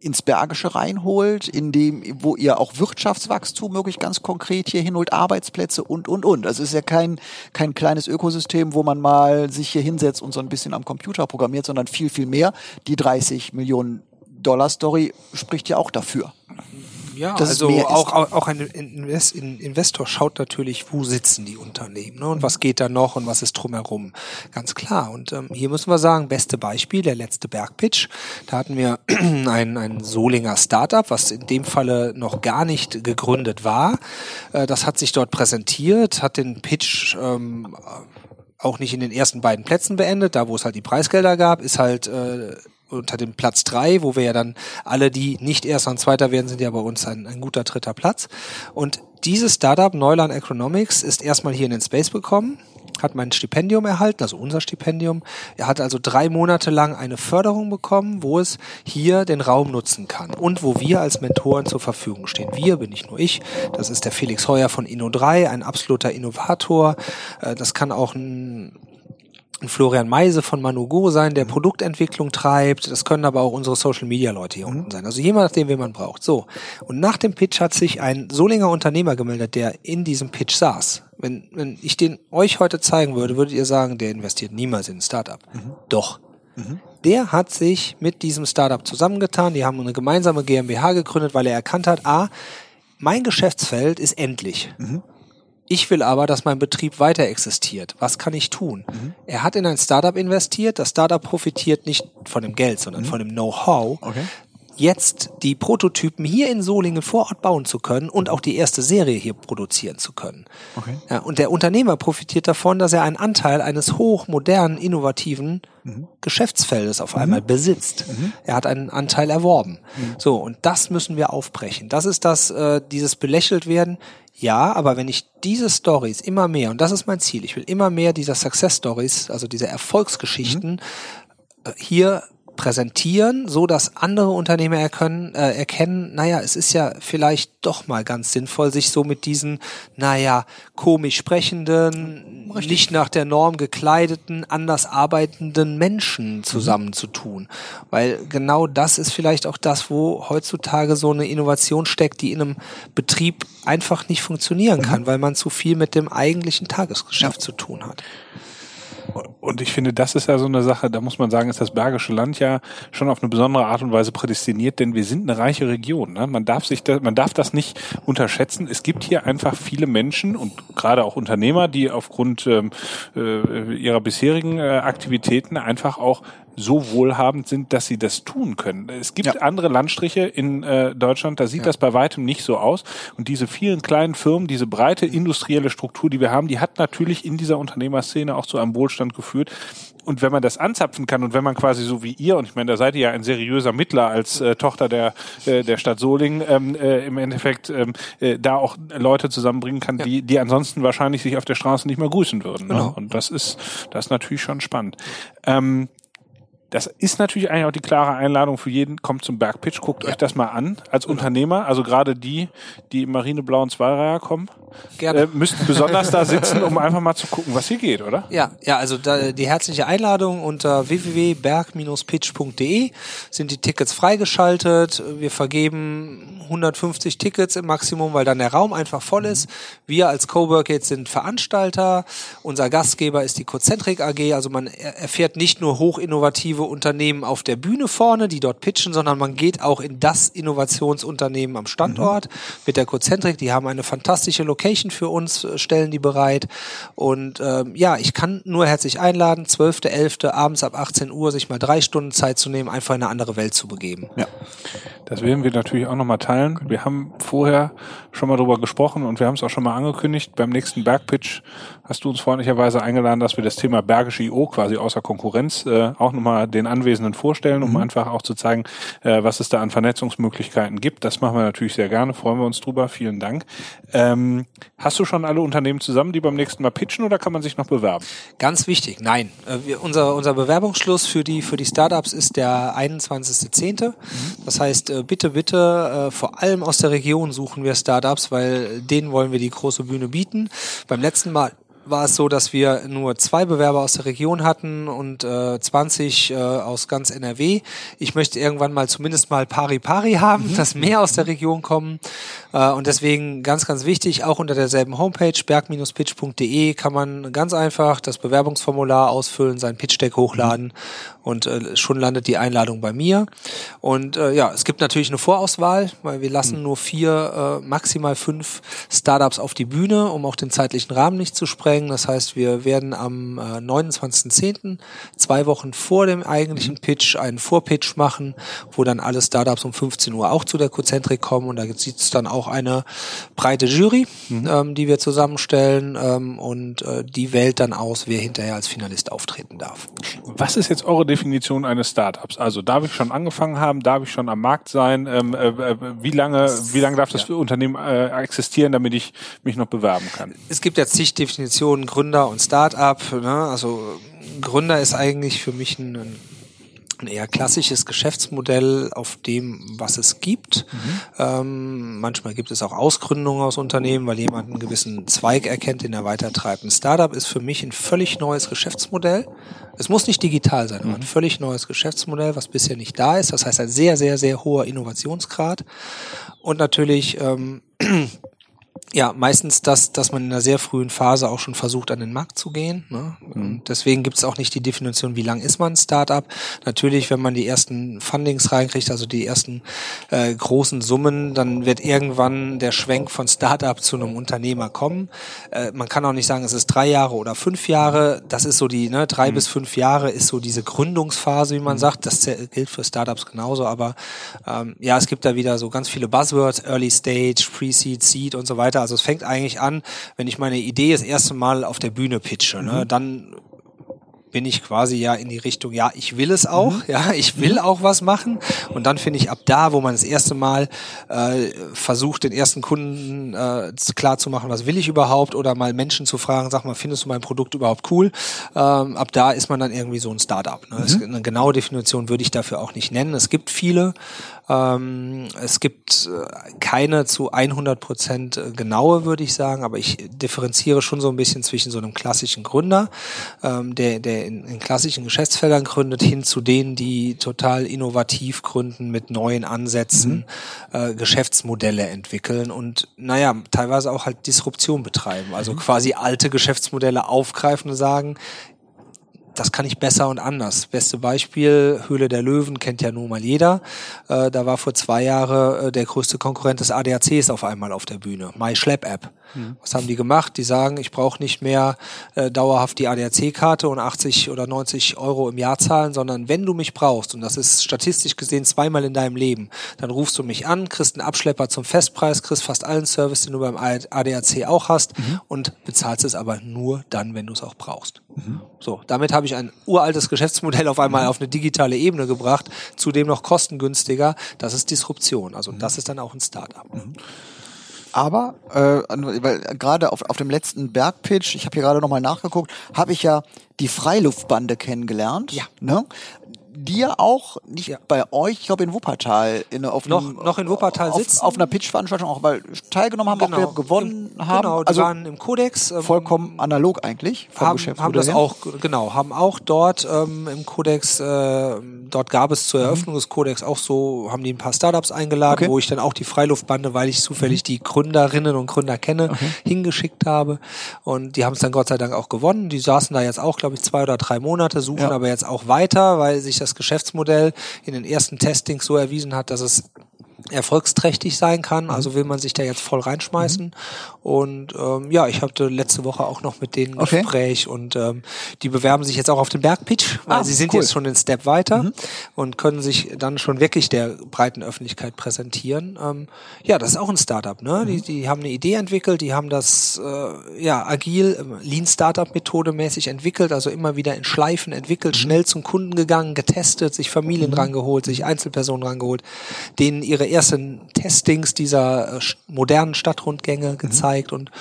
ins Bergische reinholt, in dem, wo ihr auch Wirtschaftswachstum möglich ganz konkret hier hinholt, Arbeitsplätze und, und, und. Also es ist ja kein, kein kleines Ökosystem, wo man mal sich hier hinsetzt und so ein bisschen am Computer programmiert, sondern viel, viel mehr. Die 30 Millionen Dollar Story spricht ja auch dafür. Ja, also auch, auch, auch ein Invest Investor schaut natürlich, wo sitzen die Unternehmen ne, und was geht da noch und was ist drumherum. Ganz klar. Und ähm, hier müssen wir sagen, beste Beispiel, der letzte Bergpitch. Da hatten wir ein, ein Solinger Startup, was in dem Falle noch gar nicht gegründet war. Äh, das hat sich dort präsentiert, hat den Pitch ähm, auch nicht in den ersten beiden Plätzen beendet, da wo es halt die Preisgelder gab, ist halt äh, unter dem Platz drei, wo wir ja dann alle, die nicht Erster und Zweiter werden, sind ja bei uns ein, ein guter dritter Platz. Und dieses Startup Neuland Economics ist erstmal hier in den Space bekommen hat mein Stipendium erhalten, also unser Stipendium. Er hat also drei Monate lang eine Förderung bekommen, wo es hier den Raum nutzen kann und wo wir als Mentoren zur Verfügung stehen. Wir bin nicht nur ich, das ist der Felix Heuer von Inno3, ein absoluter Innovator. Äh, das kann auch ein ein Florian Meise von Manugo sein, der mhm. Produktentwicklung treibt. Das können aber auch unsere Social Media Leute hier mhm. unten sein. Also jemand, nachdem wen man braucht. So. Und nach dem Pitch hat sich ein Solinger Unternehmer gemeldet, der in diesem Pitch saß. Wenn, wenn ich den euch heute zeigen würde, würdet ihr sagen, der investiert niemals in ein Startup. Mhm. Doch. Mhm. Der hat sich mit diesem Startup zusammengetan. Die haben eine gemeinsame GmbH gegründet, weil er erkannt hat, a, mein Geschäftsfeld ist endlich. Ich will aber, dass mein Betrieb weiter existiert. Was kann ich tun? Mhm. Er hat in ein Startup investiert. Das Startup profitiert nicht von dem Geld, sondern mhm. von dem Know-how. Okay. Jetzt die Prototypen hier in Solingen vor Ort bauen zu können und auch die erste Serie hier produzieren zu können. Okay. Ja, und der Unternehmer profitiert davon, dass er einen Anteil eines hochmodernen, innovativen mhm. Geschäftsfeldes auf einmal mhm. besitzt. Mhm. Er hat einen Anteil erworben. Mhm. So, und das müssen wir aufbrechen. Das ist das, äh, dieses belächelt werden. Ja, aber wenn ich diese Stories immer mehr, und das ist mein Ziel, ich will immer mehr dieser Success Stories, also diese Erfolgsgeschichten, mhm. äh, hier präsentieren, so dass andere Unternehmer erkennen, äh, erkennen, naja, es ist ja vielleicht doch mal ganz sinnvoll, sich so mit diesen, naja, komisch sprechenden, Richtig. nicht nach der Norm gekleideten, anders arbeitenden Menschen zusammenzutun. Mhm. Weil genau das ist vielleicht auch das, wo heutzutage so eine Innovation steckt, die in einem Betrieb einfach nicht funktionieren kann, mhm. weil man zu viel mit dem eigentlichen Tagesgeschäft ja. zu tun hat. Und ich finde, das ist ja so eine Sache, da muss man sagen, ist das Bergische Land ja schon auf eine besondere Art und Weise prädestiniert, denn wir sind eine reiche Region. Ne? Man darf sich das, man darf das nicht unterschätzen. Es gibt hier einfach viele Menschen und gerade auch Unternehmer, die aufgrund ähm, äh, ihrer bisherigen äh, Aktivitäten einfach auch so wohlhabend sind, dass sie das tun können. Es gibt ja. andere Landstriche in äh, Deutschland, da sieht ja. das bei weitem nicht so aus. Und diese vielen kleinen Firmen, diese breite industrielle Struktur, die wir haben, die hat natürlich in dieser Unternehmerszene auch zu einem Wohlstand geführt. Und wenn man das anzapfen kann und wenn man quasi so wie ihr, und ich meine, da seid ihr ja ein seriöser Mittler als äh, Tochter der, äh, der Stadt Solingen, ähm, äh, im Endeffekt ähm, äh, da auch Leute zusammenbringen kann, ja. die, die ansonsten wahrscheinlich sich auf der Straße nicht mehr grüßen würden. Ne? Genau. Und das ist, das ist natürlich schon spannend. Ähm, das ist natürlich eigentlich auch die klare Einladung für jeden, kommt zum Bergpitch, guckt ja. euch das mal an als genau. Unternehmer, also gerade die, die im marineblauen Zweireiher kommen, Gerne. Äh, müssten besonders da sitzen, um einfach mal zu gucken, was hier geht, oder? Ja, ja, also da, die herzliche Einladung unter www.berg-pitch.de sind die Tickets freigeschaltet. Wir vergeben 150 Tickets im Maximum, weil dann der Raum einfach voll ist. Wir als Cowork jetzt sind Veranstalter. Unser Gastgeber ist die Cocentric AG. Also man erfährt nicht nur hochinnovative innovative Unternehmen auf der Bühne vorne, die dort pitchen, sondern man geht auch in das Innovationsunternehmen am Standort mhm. mit der Cozentrik. Die haben eine fantastische Location für uns, äh, stellen die bereit. Und ähm, ja, ich kann nur herzlich einladen, 12.11. abends ab 18 Uhr sich mal drei Stunden Zeit zu nehmen, einfach in eine andere Welt zu begeben. Ja, das werden wir natürlich auch nochmal teilen. Wir haben vorher schon mal drüber gesprochen und wir haben es auch schon mal angekündigt. Beim nächsten Bergpitch hast du uns freundlicherweise eingeladen, dass wir das Thema Bergische IO quasi außer Konkurrenz äh, auch nochmal den Anwesenden vorstellen, um mhm. einfach auch zu zeigen, äh, was es da an Vernetzungsmöglichkeiten gibt. Das machen wir natürlich sehr gerne, freuen wir uns drüber. Vielen Dank. Ähm, hast du schon alle Unternehmen zusammen, die beim nächsten Mal pitchen oder kann man sich noch bewerben? Ganz wichtig, nein. Äh, wir, unser, unser Bewerbungsschluss für die, für die Startups ist der 21.10. Mhm. Das heißt, äh, bitte, bitte, äh, vor allem aus der Region suchen wir Startups, weil denen wollen wir die große Bühne bieten. Beim letzten Mal war es so, dass wir nur zwei Bewerber aus der Region hatten und äh, 20 äh, aus ganz NRW. Ich möchte irgendwann mal zumindest mal pari pari haben, mhm. dass mehr aus der Region kommen. Äh, und deswegen ganz, ganz wichtig, auch unter derselben Homepage, berg-pitch.de, kann man ganz einfach das Bewerbungsformular ausfüllen, sein Pitch-Deck hochladen mhm. und äh, schon landet die Einladung bei mir. Und äh, ja, es gibt natürlich eine Vorauswahl, weil wir lassen mhm. nur vier, äh, maximal fünf Startups auf die Bühne, um auch den zeitlichen Rahmen nicht zu sprengen ansteigen. Das heißt, wir werden am äh, 29.10., zwei Wochen vor dem eigentlichen mhm. Pitch, einen Vorpitch machen, wo dann alle Startups um 15 Uhr auch zu der Cozentrik kommen und da sitzt dann auch eine breite Jury, mhm. ähm, die wir zusammenstellen ähm, und äh, die wählt dann aus, wer hinterher als Finalist auftreten darf. Was ist jetzt eure Definition eines Startups? Also darf ich schon angefangen haben, darf ich schon am Markt sein? Ähm, äh, äh wie lange, wie lange darf das ja. Unternehmen äh, existieren, damit ich mich noch bewerben kann? Es gibt ja zig Definitionen Definition Gründer und Start-up. Ne? Also Gründer ist eigentlich für mich ein, ein eher klassisches Geschäftsmodell auf dem, was es gibt. Mhm. Ähm, manchmal gibt es auch Ausgründungen aus Unternehmen, weil jemand einen gewissen Zweig erkennt, den er weitertreibt. Ein Startup ist für mich ein völlig neues Geschäftsmodell. Es muss nicht digital sein, aber ein mhm. völlig neues Geschäftsmodell, was bisher nicht da ist. Das heißt, ein sehr, sehr, sehr hoher Innovationsgrad. Und natürlich ähm, ja, meistens das, dass man in einer sehr frühen Phase auch schon versucht, an den Markt zu gehen. Ne? Mhm. Deswegen gibt es auch nicht die Definition, wie lang ist man ein Startup. Natürlich, wenn man die ersten Fundings reinkriegt, also die ersten äh, großen Summen, dann wird irgendwann der Schwenk von Startup zu einem Unternehmer kommen. Äh, man kann auch nicht sagen, es ist drei Jahre oder fünf Jahre. Das ist so die, ne, drei mhm. bis fünf Jahre ist so diese Gründungsphase, wie man mhm. sagt. Das gilt für Startups genauso. Aber ähm, ja, es gibt da wieder so ganz viele Buzzwords, Early Stage, Pre-Seed, Seed und so weiter weiter. Also es fängt eigentlich an, wenn ich meine Idee das erste Mal auf der Bühne pitche. Ne? Mhm. Dann bin ich quasi ja in die Richtung, ja, ich will es auch, mhm. ja, ich will mhm. auch was machen. Und dann finde ich ab da, wo man das erste Mal äh, versucht, den ersten Kunden äh, klar zu machen, was will ich überhaupt, oder mal Menschen zu fragen, sag mal, findest du mein Produkt überhaupt cool? Ähm, ab da ist man dann irgendwie so ein Startup. Ne? Mhm. eine genaue Definition würde ich dafür auch nicht nennen. Es gibt viele. Ähm, es gibt äh, keine zu 100 Prozent genaue, würde ich sagen, aber ich differenziere schon so ein bisschen zwischen so einem klassischen Gründer, ähm, der, der in, in klassischen Geschäftsfeldern gründet, hin zu denen, die total innovativ gründen, mit neuen Ansätzen, mhm. äh, Geschäftsmodelle entwickeln und naja, teilweise auch halt Disruption betreiben, also mhm. quasi alte Geschäftsmodelle aufgreifen und sagen, das kann ich besser und anders. Beste Beispiel, Höhle der Löwen kennt ja nun mal jeder. Äh, da war vor zwei Jahren äh, der größte Konkurrent des ADACs auf einmal auf der Bühne, MySchlepp-App. Mhm. Was haben die gemacht? Die sagen, ich brauche nicht mehr äh, dauerhaft die ADAC-Karte und 80 oder 90 Euro im Jahr zahlen, sondern wenn du mich brauchst, und das ist statistisch gesehen zweimal in deinem Leben, dann rufst du mich an, kriegst einen Abschlepper zum Festpreis, kriegst fast allen Service, den du beim ADAC auch hast mhm. und bezahlst es aber nur dann, wenn du es auch brauchst. Mhm. So, damit habe ich ein uraltes Geschäftsmodell auf einmal mhm. auf eine digitale Ebene gebracht, zudem noch kostengünstiger. Das ist Disruption. Also mhm. das ist dann auch ein Startup. Aber äh, weil gerade auf, auf dem letzten Bergpitch, ich habe hier gerade nochmal nachgeguckt, habe ich ja die Freiluftbande kennengelernt. Ja. Ne? Ja auch nicht ja. bei euch, ich glaube in Wuppertal, in, auf noch, einem, noch in Wuppertal auf, sitzen. Auf einer Pitch-Veranstaltung auch weil teilgenommen haben, genau. auch gewonnen haben. Genau, die also waren im Kodex. Ähm, vollkommen analog eigentlich. Vom haben, haben das her. auch, genau, haben auch dort ähm, im Kodex, äh, dort gab es zur mhm. Eröffnung mhm. des Kodex auch so, haben die ein paar Startups eingeladen, okay. wo ich dann auch die Freiluftbande, weil ich zufällig mhm. die Gründerinnen und Gründer kenne, okay. hingeschickt habe. Und die haben es dann Gott sei Dank auch gewonnen. Die saßen da jetzt auch, glaube ich, zwei oder drei Monate, suchen ja. aber jetzt auch weiter, weil sich das das Geschäftsmodell in den ersten Testings so erwiesen hat, dass es erfolgsträchtig sein kann. Mhm. Also will man sich da jetzt voll reinschmeißen. Mhm. Und ähm, ja, ich hatte letzte Woche auch noch mit denen okay. Gespräch und ähm, die bewerben sich jetzt auch auf den Bergpitch, weil ah, sie sind cool. jetzt schon den Step weiter mhm. und können sich dann schon wirklich der breiten Öffentlichkeit präsentieren. Ähm, ja, das ist auch ein Startup. Ne? Die, mhm. die haben eine Idee entwickelt, die haben das äh, ja agil, äh, Lean Startup Methode mäßig entwickelt, also immer wieder in Schleifen entwickelt, mhm. schnell zum Kunden gegangen, getestet, sich Familien mhm. rangeholt, sich Einzelpersonen rangeholt, denen ihre ersten Testings dieser äh, modernen Stadtrundgänge mhm. gezeigt und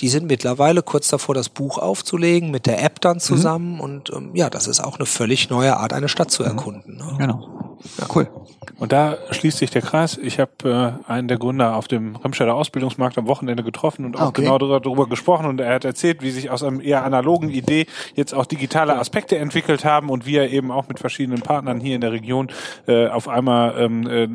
die sind mittlerweile kurz davor, das Buch aufzulegen, mit der App dann mhm. zusammen mhm. und ähm, ja, das ist auch eine völlig neue Art, eine Stadt zu mhm. erkunden. Ne? Genau. Ja. Cool. Und da schließt sich der Kreis. Ich habe äh, einen der Gründer auf dem Remscheider Ausbildungsmarkt am Wochenende getroffen und auch okay. genau darüber gesprochen und er hat erzählt, wie sich aus einem eher analogen Idee jetzt auch digitale Aspekte entwickelt haben und wie er eben auch mit verschiedenen Partnern hier in der Region äh, auf einmal ähm, äh,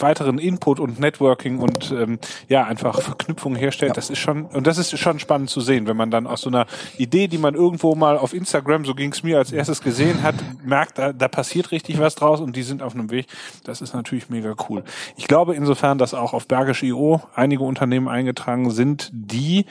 weiteren Input und Networking und ähm, ja einfach Verknüpfungen herstellt. Ja. Das ist schon und das ist schon spannend zu sehen, wenn man dann aus so einer Idee, die man irgendwo mal auf Instagram, so ging es mir als erstes gesehen hat, merkt, da, da passiert richtig was draus und die sind auf einem Weg. Das ist natürlich mega cool. Ich glaube insofern, dass auch auf Bergisch.io einige Unternehmen eingetragen sind, die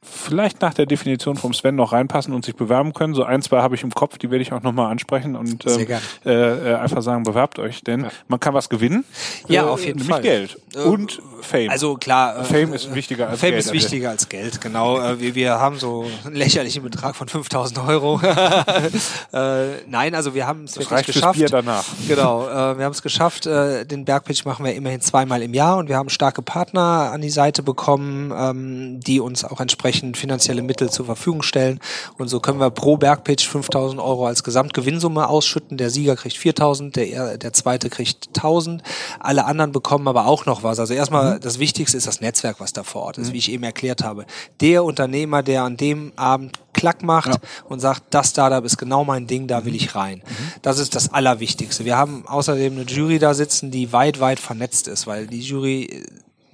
vielleicht nach der Definition vom Sven noch reinpassen und sich bewerben können. So ein, zwei habe ich im Kopf, die werde ich auch nochmal ansprechen und ähm, äh, äh, einfach sagen, bewerbt euch, denn ja. man kann was gewinnen. Ja, äh, auf jeden Fall. Geld äh, und Fame. Also klar. Äh, Fame ist wichtiger als Fame Geld. Fame ist wichtiger als Geld, genau. Äh, wir, wir haben so einen lächerlichen Betrag von 5000 Euro. nein, also wir haben es wirklich geschafft. Bier danach. Genau, wir haben es geschafft. den Bergpitch machen wir immerhin zweimal im Jahr und wir haben starke Partner an die Seite bekommen, ähm, die uns auch entsprechend entsprechend finanzielle Mittel zur Verfügung stellen. Und so können wir pro Bergpitch 5000 Euro als Gesamtgewinnsumme ausschütten. Der Sieger kriegt 4000, der, der zweite kriegt 1000. Alle anderen bekommen aber auch noch was. Also erstmal mhm. das Wichtigste ist das Netzwerk, was da vor Ort ist, mhm. wie ich eben erklärt habe. Der Unternehmer, der an dem Abend Klack macht ja. und sagt, das Startup ist genau mein Ding, da will ich rein. Mhm. Das ist das Allerwichtigste. Wir haben außerdem eine Jury da sitzen, die weit, weit vernetzt ist, weil die Jury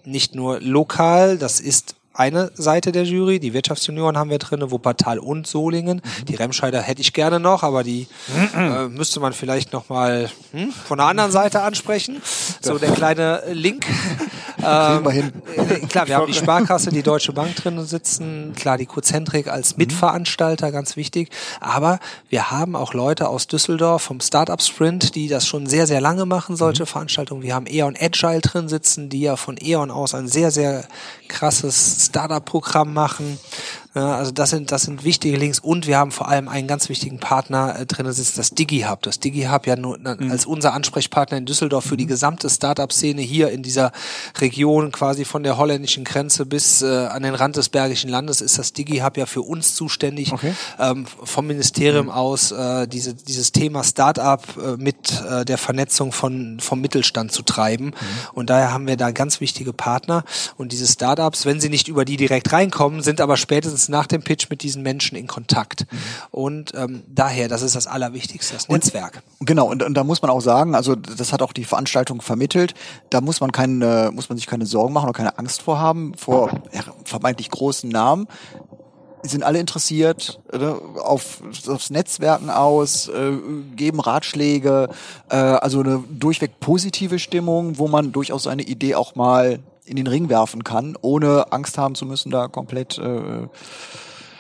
nicht nur lokal, das ist eine Seite der Jury, die Wirtschaftsjunioren haben wir drin, Wuppertal und Solingen. Mhm. Die Remscheider hätte ich gerne noch, aber die mhm. äh, müsste man vielleicht noch mal hm, von der anderen Seite ansprechen. So der kleine Link. ähm. Äh, klar, wir haben die Sparkasse, die Deutsche Bank drin sitzen, klar die Cozentrik als mhm. Mitveranstalter, ganz wichtig. Aber wir haben auch Leute aus Düsseldorf vom Startup Sprint, die das schon sehr, sehr lange machen, solche mhm. Veranstaltungen. Wir haben Eon Agile drin sitzen, die ja von Eon aus ein sehr, sehr krasses Startup-Programm machen. Ja, also das sind, das sind wichtige Links und wir haben vor allem einen ganz wichtigen Partner äh, drin, das ist das DigiHub. Das DigiHub ja nur mhm. als unser Ansprechpartner in Düsseldorf für die gesamte Startup-Szene hier in dieser Region quasi von der holländischen Grenze bis äh, an den Rand des Bergischen Landes ist das DigiHub ja für uns zuständig, okay. ähm, vom Ministerium mhm. aus äh, diese, dieses Thema Startup äh, mit äh, der Vernetzung von, vom Mittelstand zu treiben. Mhm. Und daher haben wir da ganz wichtige Partner und diese Startups, wenn sie nicht über die direkt reinkommen, sind aber spätestens spätestens nach dem Pitch mit diesen Menschen in Kontakt. Mhm. Und ähm, daher, das ist das Allerwichtigste, das Netzwerk. Und, genau, und, und da muss man auch sagen, also das hat auch die Veranstaltung vermittelt, da muss man keine, muss man sich keine Sorgen machen oder keine Angst vor haben, vor vermeintlich großen Namen die sind alle interessiert ne, auf, aufs Netzwerken aus, äh, geben Ratschläge, äh, also eine durchweg positive Stimmung, wo man durchaus seine Idee auch mal in den Ring werfen kann, ohne Angst haben zu müssen, da komplett äh,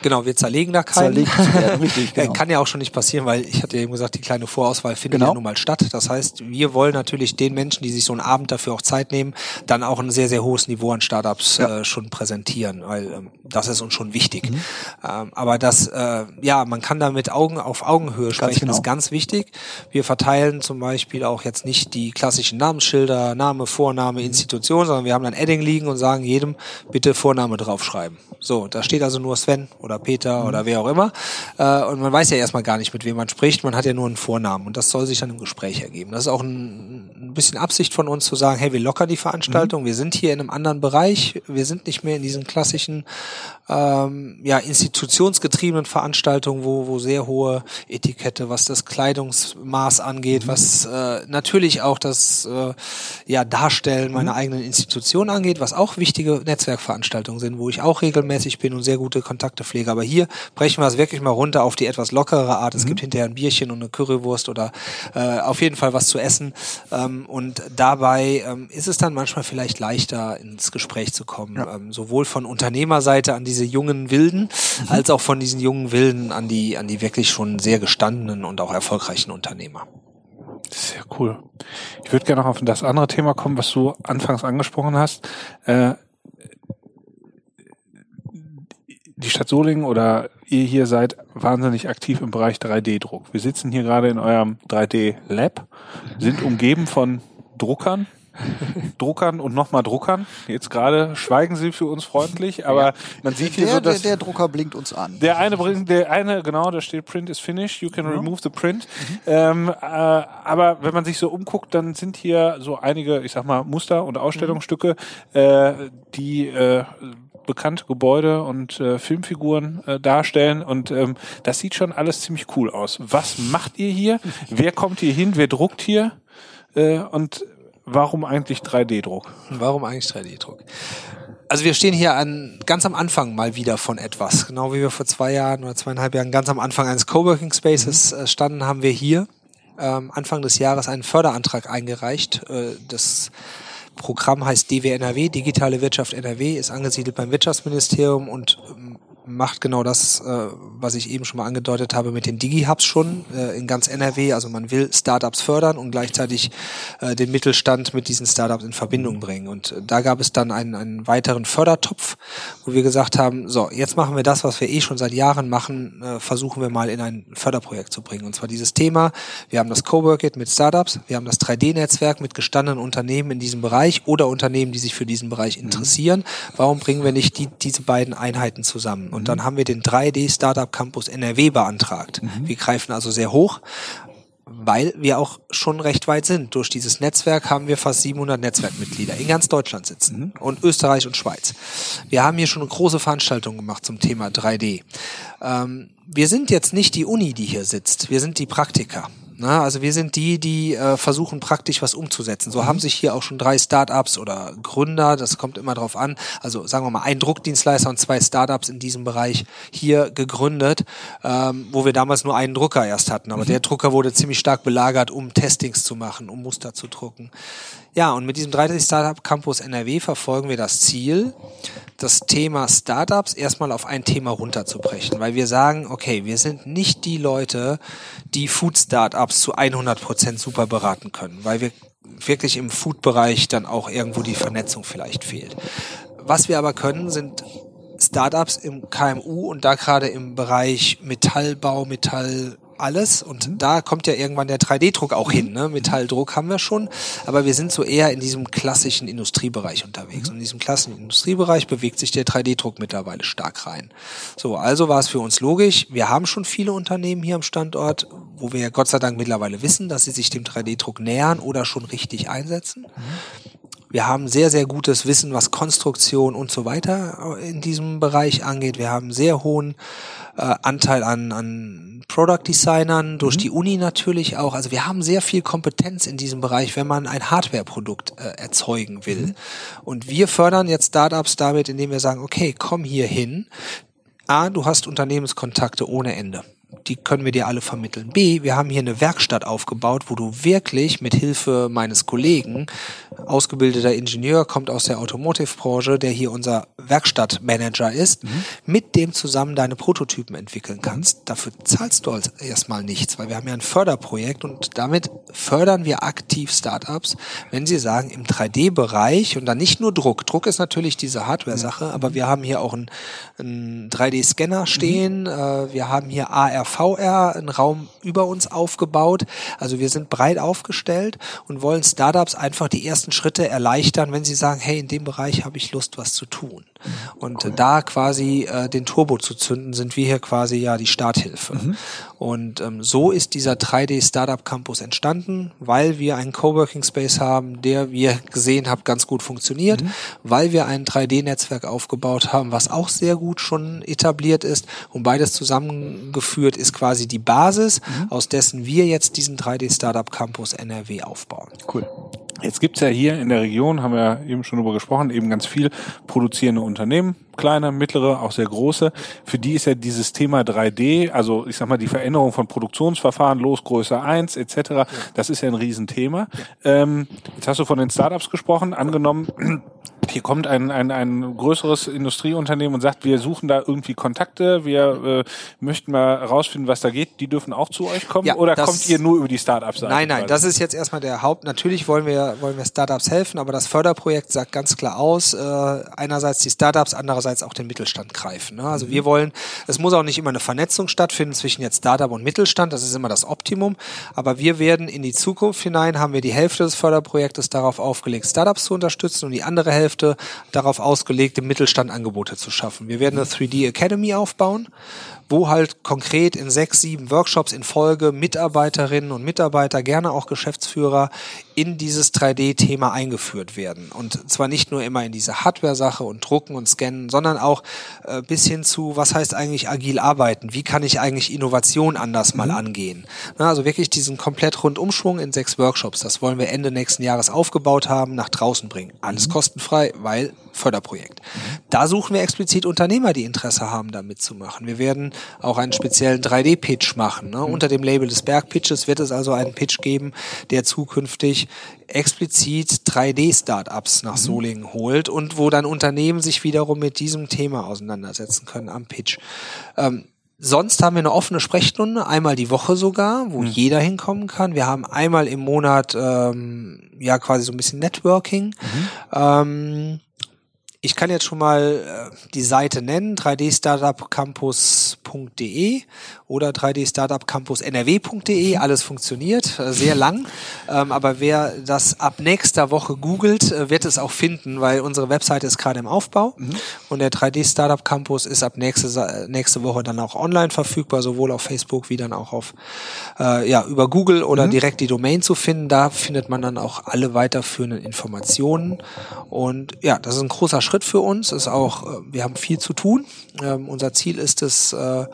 Genau, wir zerlegen da keinen. Zerlegt werden, richtig, genau. Kann ja auch schon nicht passieren, weil ich hatte ja eben gesagt, die kleine Vorauswahl findet genau. ja nun mal statt. Das heißt, wir wollen natürlich den Menschen, die sich so einen Abend dafür auch Zeit nehmen, dann auch ein sehr, sehr hohes Niveau an Startups ja. äh, schon präsentieren, weil ähm, das ist uns schon wichtig. Mhm. Ähm, aber das, äh, ja, man kann da mit Augen auf Augenhöhe sprechen, genau. ist ganz wichtig. Wir verteilen zum Beispiel auch jetzt nicht die klassischen Namensschilder, Name, Vorname, Institution, sondern wir haben dann Edding liegen und sagen jedem bitte Vorname draufschreiben. So, da steht also nur Sven oder oder Peter mhm. oder wer auch immer. Äh, und man weiß ja erstmal gar nicht, mit wem man spricht. Man hat ja nur einen Vornamen und das soll sich dann im Gespräch ergeben. Das ist auch ein, ein bisschen Absicht von uns zu sagen, hey, wir lockern die Veranstaltung. Mhm. Wir sind hier in einem anderen Bereich. Wir sind nicht mehr in diesen klassischen, ähm, ja, institutionsgetriebenen Veranstaltungen, wo, wo sehr hohe Etikette, was das Kleidungsmaß angeht, mhm. was äh, natürlich auch das äh, ja, Darstellen meiner mhm. eigenen Institution angeht, was auch wichtige Netzwerkveranstaltungen sind, wo ich auch regelmäßig bin und sehr gute Kontakte pflege. Aber hier brechen wir es wirklich mal runter auf die etwas lockere Art. Es mhm. gibt hinterher ein Bierchen und eine Currywurst oder äh, auf jeden Fall was zu essen. Ähm, und dabei ähm, ist es dann manchmal vielleicht leichter, ins Gespräch zu kommen. Ja. Ähm, sowohl von Unternehmerseite an diese jungen Wilden, mhm. als auch von diesen jungen Wilden an die, an die wirklich schon sehr gestandenen und auch erfolgreichen Unternehmer. Sehr cool. Ich würde gerne noch auf das andere Thema kommen, was du anfangs angesprochen hast. Äh, die Stadt Solingen oder ihr hier seid wahnsinnig aktiv im Bereich 3D-Druck. Wir sitzen hier gerade in eurem 3D-Lab, sind umgeben von Druckern, Druckern und nochmal Druckern. Jetzt gerade schweigen sie für uns freundlich, aber ja. man sieht hier der, so, dass der, der Drucker blinkt uns an. Der eine bringt, der eine genau, da steht Print is finished, you can ja. remove the print. Mhm. Ähm, äh, aber wenn man sich so umguckt, dann sind hier so einige, ich sag mal Muster und Ausstellungsstücke, mhm. äh, die äh, bekannte Gebäude und äh, Filmfiguren äh, darstellen und ähm, das sieht schon alles ziemlich cool aus. Was macht ihr hier? Wer kommt hier hin? Wer druckt hier? Äh, und warum eigentlich 3D-Druck? Warum eigentlich 3D-Druck? Also wir stehen hier an, ganz am Anfang mal wieder von etwas. Genau wie wir vor zwei Jahren oder zweieinhalb Jahren ganz am Anfang eines Coworking Spaces mhm. äh, standen, haben wir hier ähm, Anfang des Jahres einen Förderantrag eingereicht. Äh, das Programm heißt DWNRW, Digitale Wirtschaft NRW, ist angesiedelt beim Wirtschaftsministerium und ähm, macht genau das, äh, was ich eben schon mal angedeutet habe mit den Digi-Hubs schon äh, in ganz NRW. Also man will Startups fördern und gleichzeitig äh, den Mittelstand mit diesen Startups in Verbindung bringen. Und äh, da gab es dann einen, einen weiteren Fördertopf, wo wir gesagt haben, so, jetzt machen wir das, was wir eh schon seit Jahren machen, äh, versuchen wir mal in ein Förderprojekt zu bringen. Und zwar dieses Thema, wir haben das Coworkit mit Startups, wir haben das 3D-Netzwerk mit gestandenen Unternehmen in diesem Bereich oder Unternehmen, die sich für diesen Bereich interessieren. Warum bringen wir nicht die, diese beiden Einheiten zusammen? Und dann haben wir den 3D Startup Campus NRW beantragt. Mhm. Wir greifen also sehr hoch, weil wir auch schon recht weit sind. Durch dieses Netzwerk haben wir fast 700 Netzwerkmitglieder in ganz Deutschland sitzen mhm. und Österreich und Schweiz. Wir haben hier schon eine große Veranstaltung gemacht zum Thema 3D. Ähm, wir sind jetzt nicht die Uni, die hier sitzt. Wir sind die Praktiker. Na, also wir sind die, die äh, versuchen praktisch was umzusetzen. So mhm. haben sich hier auch schon drei Startups oder Gründer, das kommt immer drauf an, also sagen wir mal ein Druckdienstleister und zwei Startups in diesem Bereich hier gegründet, ähm, wo wir damals nur einen Drucker erst hatten. Aber mhm. der Drucker wurde ziemlich stark belagert, um Testings zu machen, um Muster zu drucken. Ja, und mit diesem 30 Startup Campus NRW verfolgen wir das Ziel, das Thema Startups erstmal auf ein Thema runterzubrechen, weil wir sagen, okay, wir sind nicht die Leute, die Food Startups zu 100 Prozent super beraten können, weil wir wirklich im Food-Bereich dann auch irgendwo die Vernetzung vielleicht fehlt. Was wir aber können, sind Startups im KMU und da gerade im Bereich Metallbau, Metall alles und mhm. da kommt ja irgendwann der 3D-Druck auch hin. Ne? Metalldruck haben wir schon, aber wir sind so eher in diesem klassischen Industriebereich unterwegs. Mhm. Und in diesem klassischen Industriebereich bewegt sich der 3D-Druck mittlerweile stark rein. So, also war es für uns logisch. Wir haben schon viele Unternehmen hier am Standort, wo wir ja Gott sei Dank mittlerweile wissen, dass sie sich dem 3D-Druck nähern oder schon richtig einsetzen. Mhm. Wir haben sehr, sehr gutes Wissen, was Konstruktion und so weiter in diesem Bereich angeht. Wir haben sehr hohen äh, Anteil an, an Product Designern, durch mhm. die Uni natürlich auch. Also wir haben sehr viel Kompetenz in diesem Bereich, wenn man ein Hardware-Produkt äh, erzeugen will. Mhm. Und wir fördern jetzt Startups damit, indem wir sagen, okay, komm hier hin. A, du hast Unternehmenskontakte ohne Ende die können wir dir alle vermitteln. B, wir haben hier eine Werkstatt aufgebaut, wo du wirklich mit Hilfe meines Kollegen, ausgebildeter Ingenieur, kommt aus der Automotive-Branche, der hier unser Werkstattmanager ist, mhm. mit dem zusammen deine Prototypen entwickeln kannst. Dafür zahlst du als erstmal nichts, weil wir haben ja ein Förderprojekt und damit fördern wir aktiv Startups, wenn sie sagen, im 3D-Bereich und dann nicht nur Druck. Druck ist natürlich diese Hardware-Sache, aber wir haben hier auch einen, einen 3D-Scanner stehen, mhm. Äh, wir haben hier AR VR, einen Raum über uns aufgebaut. Also wir sind breit aufgestellt und wollen Startups einfach die ersten Schritte erleichtern, wenn sie sagen, hey, in dem Bereich habe ich Lust, was zu tun. Und cool. da quasi äh, den Turbo zu zünden, sind wir hier quasi ja die Starthilfe. Mhm. Und ähm, so ist dieser 3D Startup Campus entstanden, weil wir einen Coworking Space haben, der, wie ihr gesehen habt, ganz gut funktioniert, mhm. weil wir ein 3D-Netzwerk aufgebaut haben, was auch sehr gut schon etabliert ist und beides zusammengeführt ist quasi die Basis, mhm. aus dessen wir jetzt diesen 3D Startup Campus NRW aufbauen. Cool. Jetzt gibt's ja hier in der Region, haben wir eben schon drüber gesprochen, eben ganz viel produzierende Unternehmen, kleine, mittlere, auch sehr große. Für die ist ja dieses Thema 3D, also ich sag mal die Veränderung von Produktionsverfahren, Losgröße 1 etc., das ist ja ein Riesenthema. Ähm, jetzt hast du von den Startups gesprochen, angenommen, hier kommt ein, ein, ein größeres Industrieunternehmen und sagt, wir suchen da irgendwie Kontakte, wir äh, möchten mal rausfinden, was da geht, die dürfen auch zu euch kommen ja, oder kommt ihr nur über die Startups? Nein, nein, quasi? das ist jetzt erstmal der Haupt. Natürlich wollen wir, wollen wir Startups helfen, aber das Förderprojekt sagt ganz klar aus, äh, einerseits die Startups, andererseits auch den Mittelstand greifen. Ne? Also mhm. wir wollen, es muss auch nicht immer eine Vernetzung stattfinden zwischen jetzt Startup und Mittelstand, das ist immer das Optimum, aber wir werden in die Zukunft hinein, haben wir die Hälfte des Förderprojektes darauf aufgelegt, Startups zu unterstützen und die andere Hälfte Hälfte darauf ausgelegt, im Mittelstand Angebote zu schaffen. Wir werden eine 3D Academy aufbauen, wo halt konkret in sechs, sieben Workshops in Folge Mitarbeiterinnen und Mitarbeiter, gerne auch Geschäftsführer, in dieses 3D-Thema eingeführt werden. Und zwar nicht nur immer in diese Hardware-Sache und Drucken und Scannen, sondern auch äh, bis hin zu, was heißt eigentlich agil arbeiten? Wie kann ich eigentlich Innovation anders mal mhm. angehen? Na, also wirklich diesen komplett Rundumschwung in sechs Workshops. Das wollen wir Ende nächsten Jahres aufgebaut haben, nach draußen bringen. Alles mhm. kostenfrei, weil Förderprojekt. Mhm. Da suchen wir explizit Unternehmer, die Interesse haben, da mitzumachen. Wir werden auch einen speziellen 3D-Pitch machen. Ne? Mhm. Unter dem Label des Bergpitches wird es also einen Pitch geben, der zukünftig explizit 3D-Startups nach mhm. Solingen holt und wo dann Unternehmen sich wiederum mit diesem Thema auseinandersetzen können am Pitch. Ähm, Sonst haben wir eine offene Sprechstunde, einmal die Woche sogar, wo mhm. jeder hinkommen kann. Wir haben einmal im Monat ähm, ja quasi so ein bisschen Networking. Mhm. Ähm, ich kann jetzt schon mal äh, die Seite nennen, 3dstartupcampus.de oder 3dstartupcampusnrw.de. Alles funktioniert, äh, sehr lang. Ähm, aber wer das ab nächster Woche googelt, äh, wird es auch finden, weil unsere Webseite ist gerade im Aufbau mhm. und der 3D Startup Campus ist ab nächste, nächste Woche dann auch online verfügbar, sowohl auf Facebook wie dann auch auf äh, ja über Google oder mhm. direkt die Domain zu finden. Da findet man dann auch alle weiterführenden Informationen und ja, das ist ein großer Schritt Schritt für uns. Ist auch, äh, wir haben viel zu tun. Ähm, unser Ziel ist es, äh,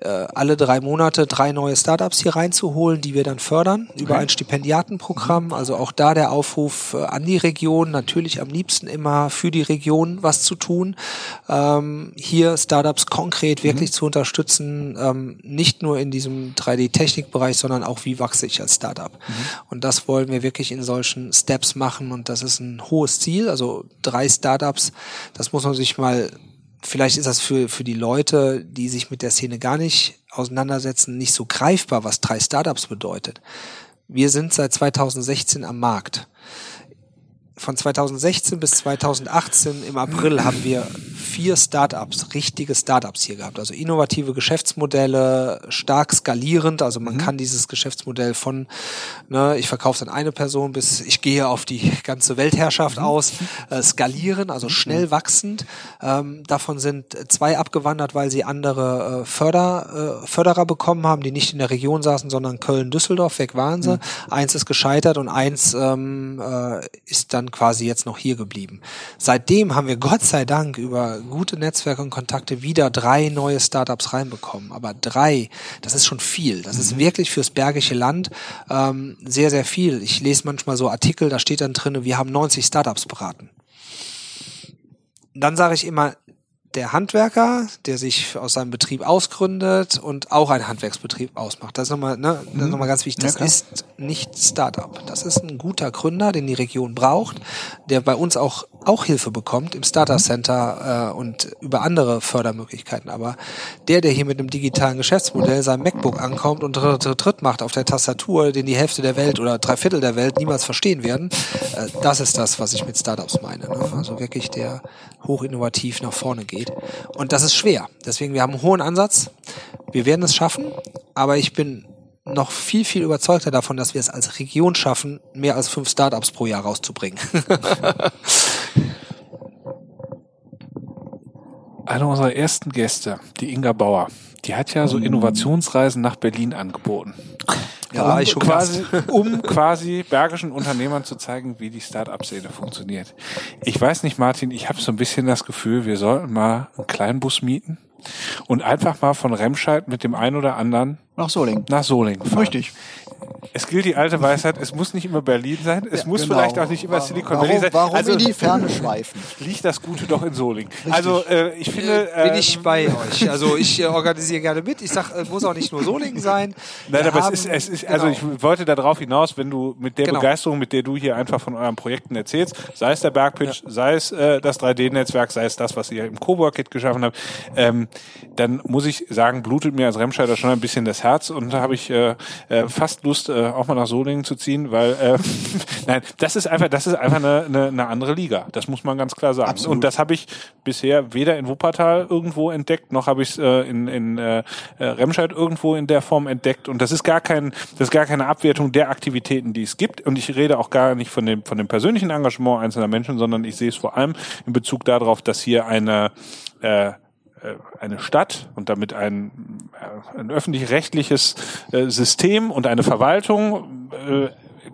äh, alle drei Monate drei neue Startups hier reinzuholen, die wir dann fördern okay. über ein Stipendiatenprogramm. Also auch da der Aufruf äh, an die Region, natürlich am liebsten immer für die Region was zu tun. Ähm, hier Startups konkret wirklich mhm. zu unterstützen, ähm, nicht nur in diesem 3D-Technikbereich, sondern auch wie wachse ich als Startup. Mhm. Und das wollen wir wirklich in solchen Steps machen und das ist ein hohes Ziel. Also drei Startups, das muss man sich mal vielleicht ist das für, für die Leute, die sich mit der Szene gar nicht auseinandersetzen, nicht so greifbar, was drei Startups bedeutet. Wir sind seit 2016 am Markt von 2016 bis 2018 im April haben wir vier Startups, richtige Startups hier gehabt. Also innovative Geschäftsmodelle, stark skalierend. Also man mhm. kann dieses Geschäftsmodell von, ne, ich verkaufe es an eine Person bis ich gehe auf die ganze Weltherrschaft mhm. aus, äh, skalieren, also schnell mhm. wachsend. Ähm, davon sind zwei abgewandert, weil sie andere äh, Förder, äh, Förderer bekommen haben, die nicht in der Region saßen, sondern Köln, Düsseldorf, weg waren sie. Mhm. Eins ist gescheitert und eins ähm, äh, ist dann dann quasi jetzt noch hier geblieben. Seitdem haben wir Gott sei Dank über gute Netzwerke und Kontakte wieder drei neue Startups reinbekommen. Aber drei, das ist schon viel. Das ist mhm. wirklich fürs Bergische Land ähm, sehr, sehr viel. Ich lese manchmal so Artikel, da steht dann drin, wir haben 90 Startups beraten. Dann sage ich immer, der Handwerker, der sich aus seinem Betrieb ausgründet und auch einen Handwerksbetrieb ausmacht. Das ist nochmal, ne, das ist mhm. nochmal ganz wichtig. Das ja, ist nicht Startup. Das ist ein guter Gründer, den die Region braucht, der bei uns auch auch Hilfe bekommt im Starter mhm. Center äh, und über andere Fördermöglichkeiten. Aber der, der hier mit einem digitalen Geschäftsmodell sein MacBook ankommt und Tritt, Tritt macht auf der Tastatur, den die Hälfte der Welt oder drei Viertel der Welt niemals verstehen werden, äh, das ist das, was ich mit Startups meine. Ne? Also wirklich der hochinnovativ nach vorne geht. Und das ist schwer. Deswegen, wir haben einen hohen Ansatz. Wir werden es schaffen, aber ich bin noch viel, viel überzeugter davon, dass wir es als Region schaffen, mehr als fünf Startups pro Jahr rauszubringen. Eine unserer ersten Gäste, die Inga Bauer, die hat ja so Innovationsreisen nach Berlin angeboten. Ja, um, ich schon quasi, um quasi bergischen Unternehmern zu zeigen, wie die Start-up-Szene funktioniert. Ich weiß nicht, Martin, ich habe so ein bisschen das Gefühl, wir sollten mal einen Kleinbus mieten und einfach mal von Remscheid mit dem einen oder anderen nach Solingen. Nach Solingen. Richtig. Es gilt die alte Weisheit, es muss nicht immer Berlin sein, es ja, muss genau. vielleicht auch nicht immer Silicon Valley sein. Warum also in die Ferne schweifen? Liegt das Gute doch in Solingen. Richtig. Also äh, ich finde... Äh, Bin ich bei euch. Also ich äh, organisiere gerne mit. Ich sag, es muss auch nicht nur Solingen sein. Nein, Wir aber haben, es ist, es ist also genau. ich wollte darauf hinaus, wenn du mit der genau. Begeisterung, mit der du hier einfach von euren Projekten erzählst, sei es der Bergpitch, ja. sei es äh, das 3D-Netzwerk, sei es das, was ihr im Cowork-Kit geschaffen habt, ähm, dann muss ich sagen, blutet mir als Remscheider schon ein bisschen das Herz und da habe ich äh, äh, fast Lust, äh, auch mal nach Solingen zu ziehen, weil äh, nein, das ist einfach, das ist einfach eine, eine, eine andere Liga. Das muss man ganz klar sagen. Absolut. Und das habe ich bisher weder in Wuppertal irgendwo entdeckt, noch habe ich es äh, in, in äh, Remscheid irgendwo in der Form entdeckt. Und das ist gar kein, das ist gar keine Abwertung der Aktivitäten, die es gibt. Und ich rede auch gar nicht von dem, von dem persönlichen Engagement einzelner Menschen, sondern ich sehe es vor allem in Bezug darauf, dass hier eine äh, äh, eine Stadt und damit ein, äh, ein öffentlich-rechtliches äh, System und eine Verwaltung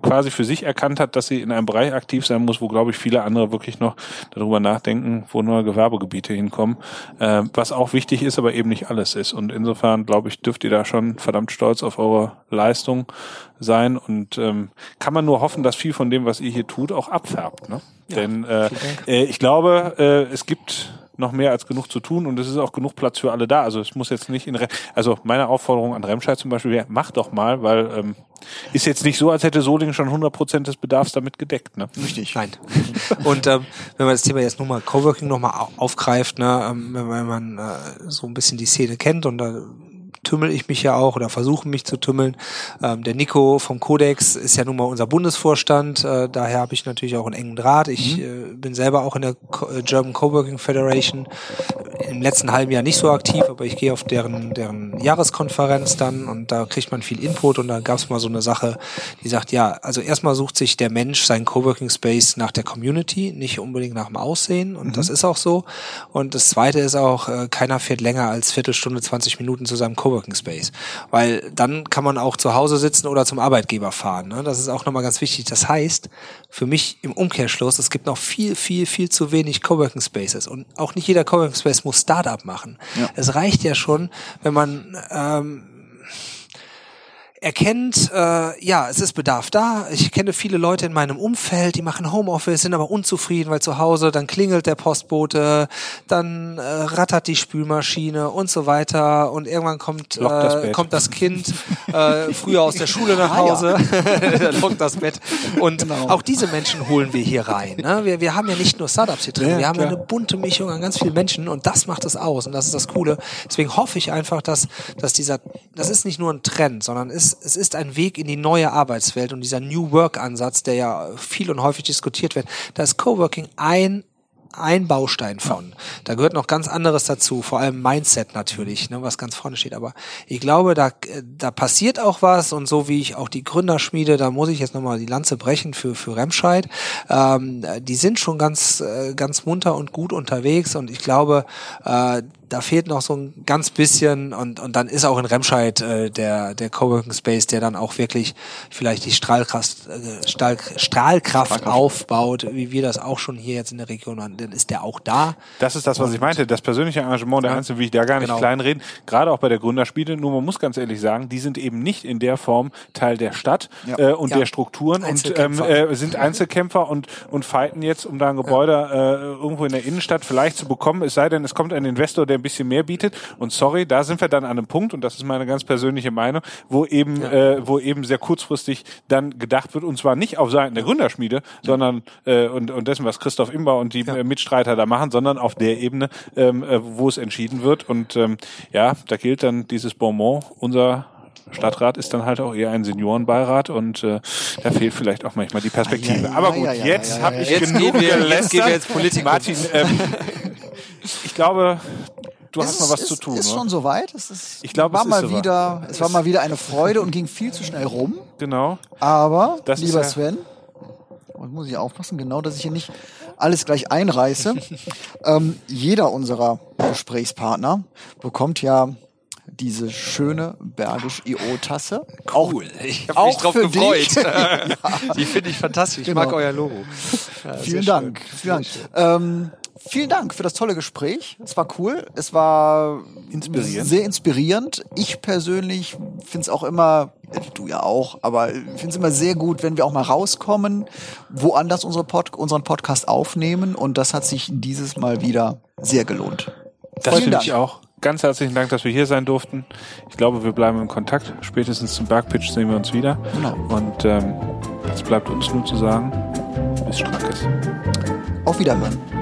quasi für sich erkannt hat, dass sie in einem Bereich aktiv sein muss, wo, glaube ich, viele andere wirklich noch darüber nachdenken, wo neue Gewerbegebiete hinkommen, was auch wichtig ist, aber eben nicht alles ist. Und insofern, glaube ich, dürft ihr da schon verdammt stolz auf eure Leistung sein und ähm, kann man nur hoffen, dass viel von dem, was ihr hier tut, auch abfärbt. Ne? Ja, Denn äh, äh, ich glaube, äh, es gibt noch mehr als genug zu tun und es ist auch genug Platz für alle da. Also es muss jetzt nicht in, Re also meine Aufforderung an Remscheid zum Beispiel wäre, mach doch mal, weil ähm, ist jetzt nicht so, als hätte Solingen schon 100 Prozent des Bedarfs damit gedeckt. Ne? Richtig. Nein. Und ähm, wenn man das Thema jetzt nochmal Coworking nochmal aufgreift, ne, ähm, wenn man äh, so ein bisschen die Szene kennt und da tümmel ich mich ja auch oder versuche mich zu tümmeln. Ähm, der Nico vom Codex ist ja nun mal unser Bundesvorstand, äh, daher habe ich natürlich auch einen engen Draht. Ich mhm. äh, bin selber auch in der Co äh, German Coworking Federation im letzten halben Jahr nicht so aktiv, aber ich gehe auf deren, deren Jahreskonferenz dann und da kriegt man viel Input und da gab es mal so eine Sache, die sagt, ja, also erstmal sucht sich der Mensch seinen Coworking Space nach der Community, nicht unbedingt nach dem Aussehen und mhm. das ist auch so. Und das zweite ist auch, äh, keiner fährt länger als Viertelstunde, 20 Minuten zu seinem Coworking Coworking Space. Weil dann kann man auch zu Hause sitzen oder zum Arbeitgeber fahren. Ne? Das ist auch nochmal ganz wichtig. Das heißt, für mich im Umkehrschluss, es gibt noch viel, viel, viel zu wenig Coworking Spaces. Und auch nicht jeder Coworking Space muss Startup machen. Ja. Es reicht ja schon, wenn man ähm, erkennt, äh, ja, es ist Bedarf da. Ich kenne viele Leute in meinem Umfeld, die machen Homeoffice, sind aber unzufrieden, weil zu Hause dann klingelt der Postbote, dann äh, rattert die Spülmaschine und so weiter und irgendwann kommt äh, das kommt das Kind äh, früher aus der Schule nach Hause, ah, ja. lockt das Bett und genau. auch diese Menschen holen wir hier rein. Ne? Wir, wir haben ja nicht nur Startups hier drin, ja, wir haben ja eine bunte Mischung an ganz vielen Menschen und das macht es aus und das ist das Coole. Deswegen hoffe ich einfach, dass dass dieser das ist nicht nur ein Trend, sondern ist es ist ein Weg in die neue Arbeitswelt und dieser New Work Ansatz, der ja viel und häufig diskutiert wird, da ist Coworking ein ein Baustein von. Da gehört noch ganz anderes dazu, vor allem Mindset natürlich, ne, was ganz vorne steht. Aber ich glaube, da, da passiert auch was und so wie ich auch die Gründerschmiede, da muss ich jetzt nochmal die Lanze brechen für, für Remscheid. Ähm, die sind schon ganz, äh, ganz munter und gut unterwegs und ich glaube, äh, da fehlt noch so ein ganz bisschen und, und dann ist auch in Remscheid äh, der, der Coworking Space, der dann auch wirklich vielleicht die Strahlkraft, äh, Stahl, Strahlkraft aufbaut, wie wir das auch schon hier jetzt in der Region haben, dann ist der auch da. Das ist das, was und, ich meinte, das persönliche Engagement der ja, Einzelnen will ich da gar nicht genau. kleinreden, gerade auch bei der Gründerspiele, nur man muss ganz ehrlich sagen, die sind eben nicht in der Form Teil der Stadt ja. äh, und ja. der Strukturen und ähm, äh, sind Einzelkämpfer und, und fighten jetzt, um da ein Gebäude äh, irgendwo in der Innenstadt vielleicht zu bekommen, es sei denn, es kommt ein Investor, der ein bisschen mehr bietet. Und sorry, da sind wir dann an einem Punkt, und das ist meine ganz persönliche Meinung, wo eben, ja. äh, wo eben sehr kurzfristig dann gedacht wird, und zwar nicht auf Seiten der Gründerschmiede, sondern äh, und, und dessen, was Christoph Imber und die ja. Äh, Mitstreiter da machen, sondern auf der Ebene, ähm, äh, wo es entschieden wird. Und ähm, ja, da gilt dann dieses Bonbon, unser Stadtrat ist dann halt auch eher ein Seniorenbeirat und äh, da fehlt vielleicht auch manchmal die Perspektive. Ah, Aber gut, jetzt habe ich jetzt genug wir, Jetzt gehen wir jetzt Politik. Martin, ähm, ich glaube, du es hast noch was ist, zu tun. Ist oder? schon soweit. Es ist, ich glaube, war es mal ist wieder, es war mal wieder eine Freude und ging viel zu schnell rum. Genau. Aber, das lieber ja Sven, und muss ich aufpassen, genau, dass ich hier nicht alles gleich einreiße. ähm, jeder unserer Gesprächspartner bekommt ja diese schöne Bergisch IO-Tasse. Cool, ich habe mich drauf gefreut. ja. Die finde ich fantastisch. Genau. Ich mag euer Logo. Ja, Vielen Dank. Vielen Dank. Ähm, vielen Dank für das tolle Gespräch. Es war cool. Es war inspirierend. sehr inspirierend. Ich persönlich finde es auch immer, du ja auch, aber finde es immer sehr gut, wenn wir auch mal rauskommen, woanders unsere Pod unseren Podcast aufnehmen. Und das hat sich dieses Mal wieder sehr gelohnt. Das finde ich auch. Ganz herzlichen Dank, dass wir hier sein durften. Ich glaube, wir bleiben in Kontakt. Spätestens zum Bergpitch sehen wir uns wieder. Genau. Und ähm, jetzt bleibt uns nur zu sagen, bis Strackes. Auf Wiederhören.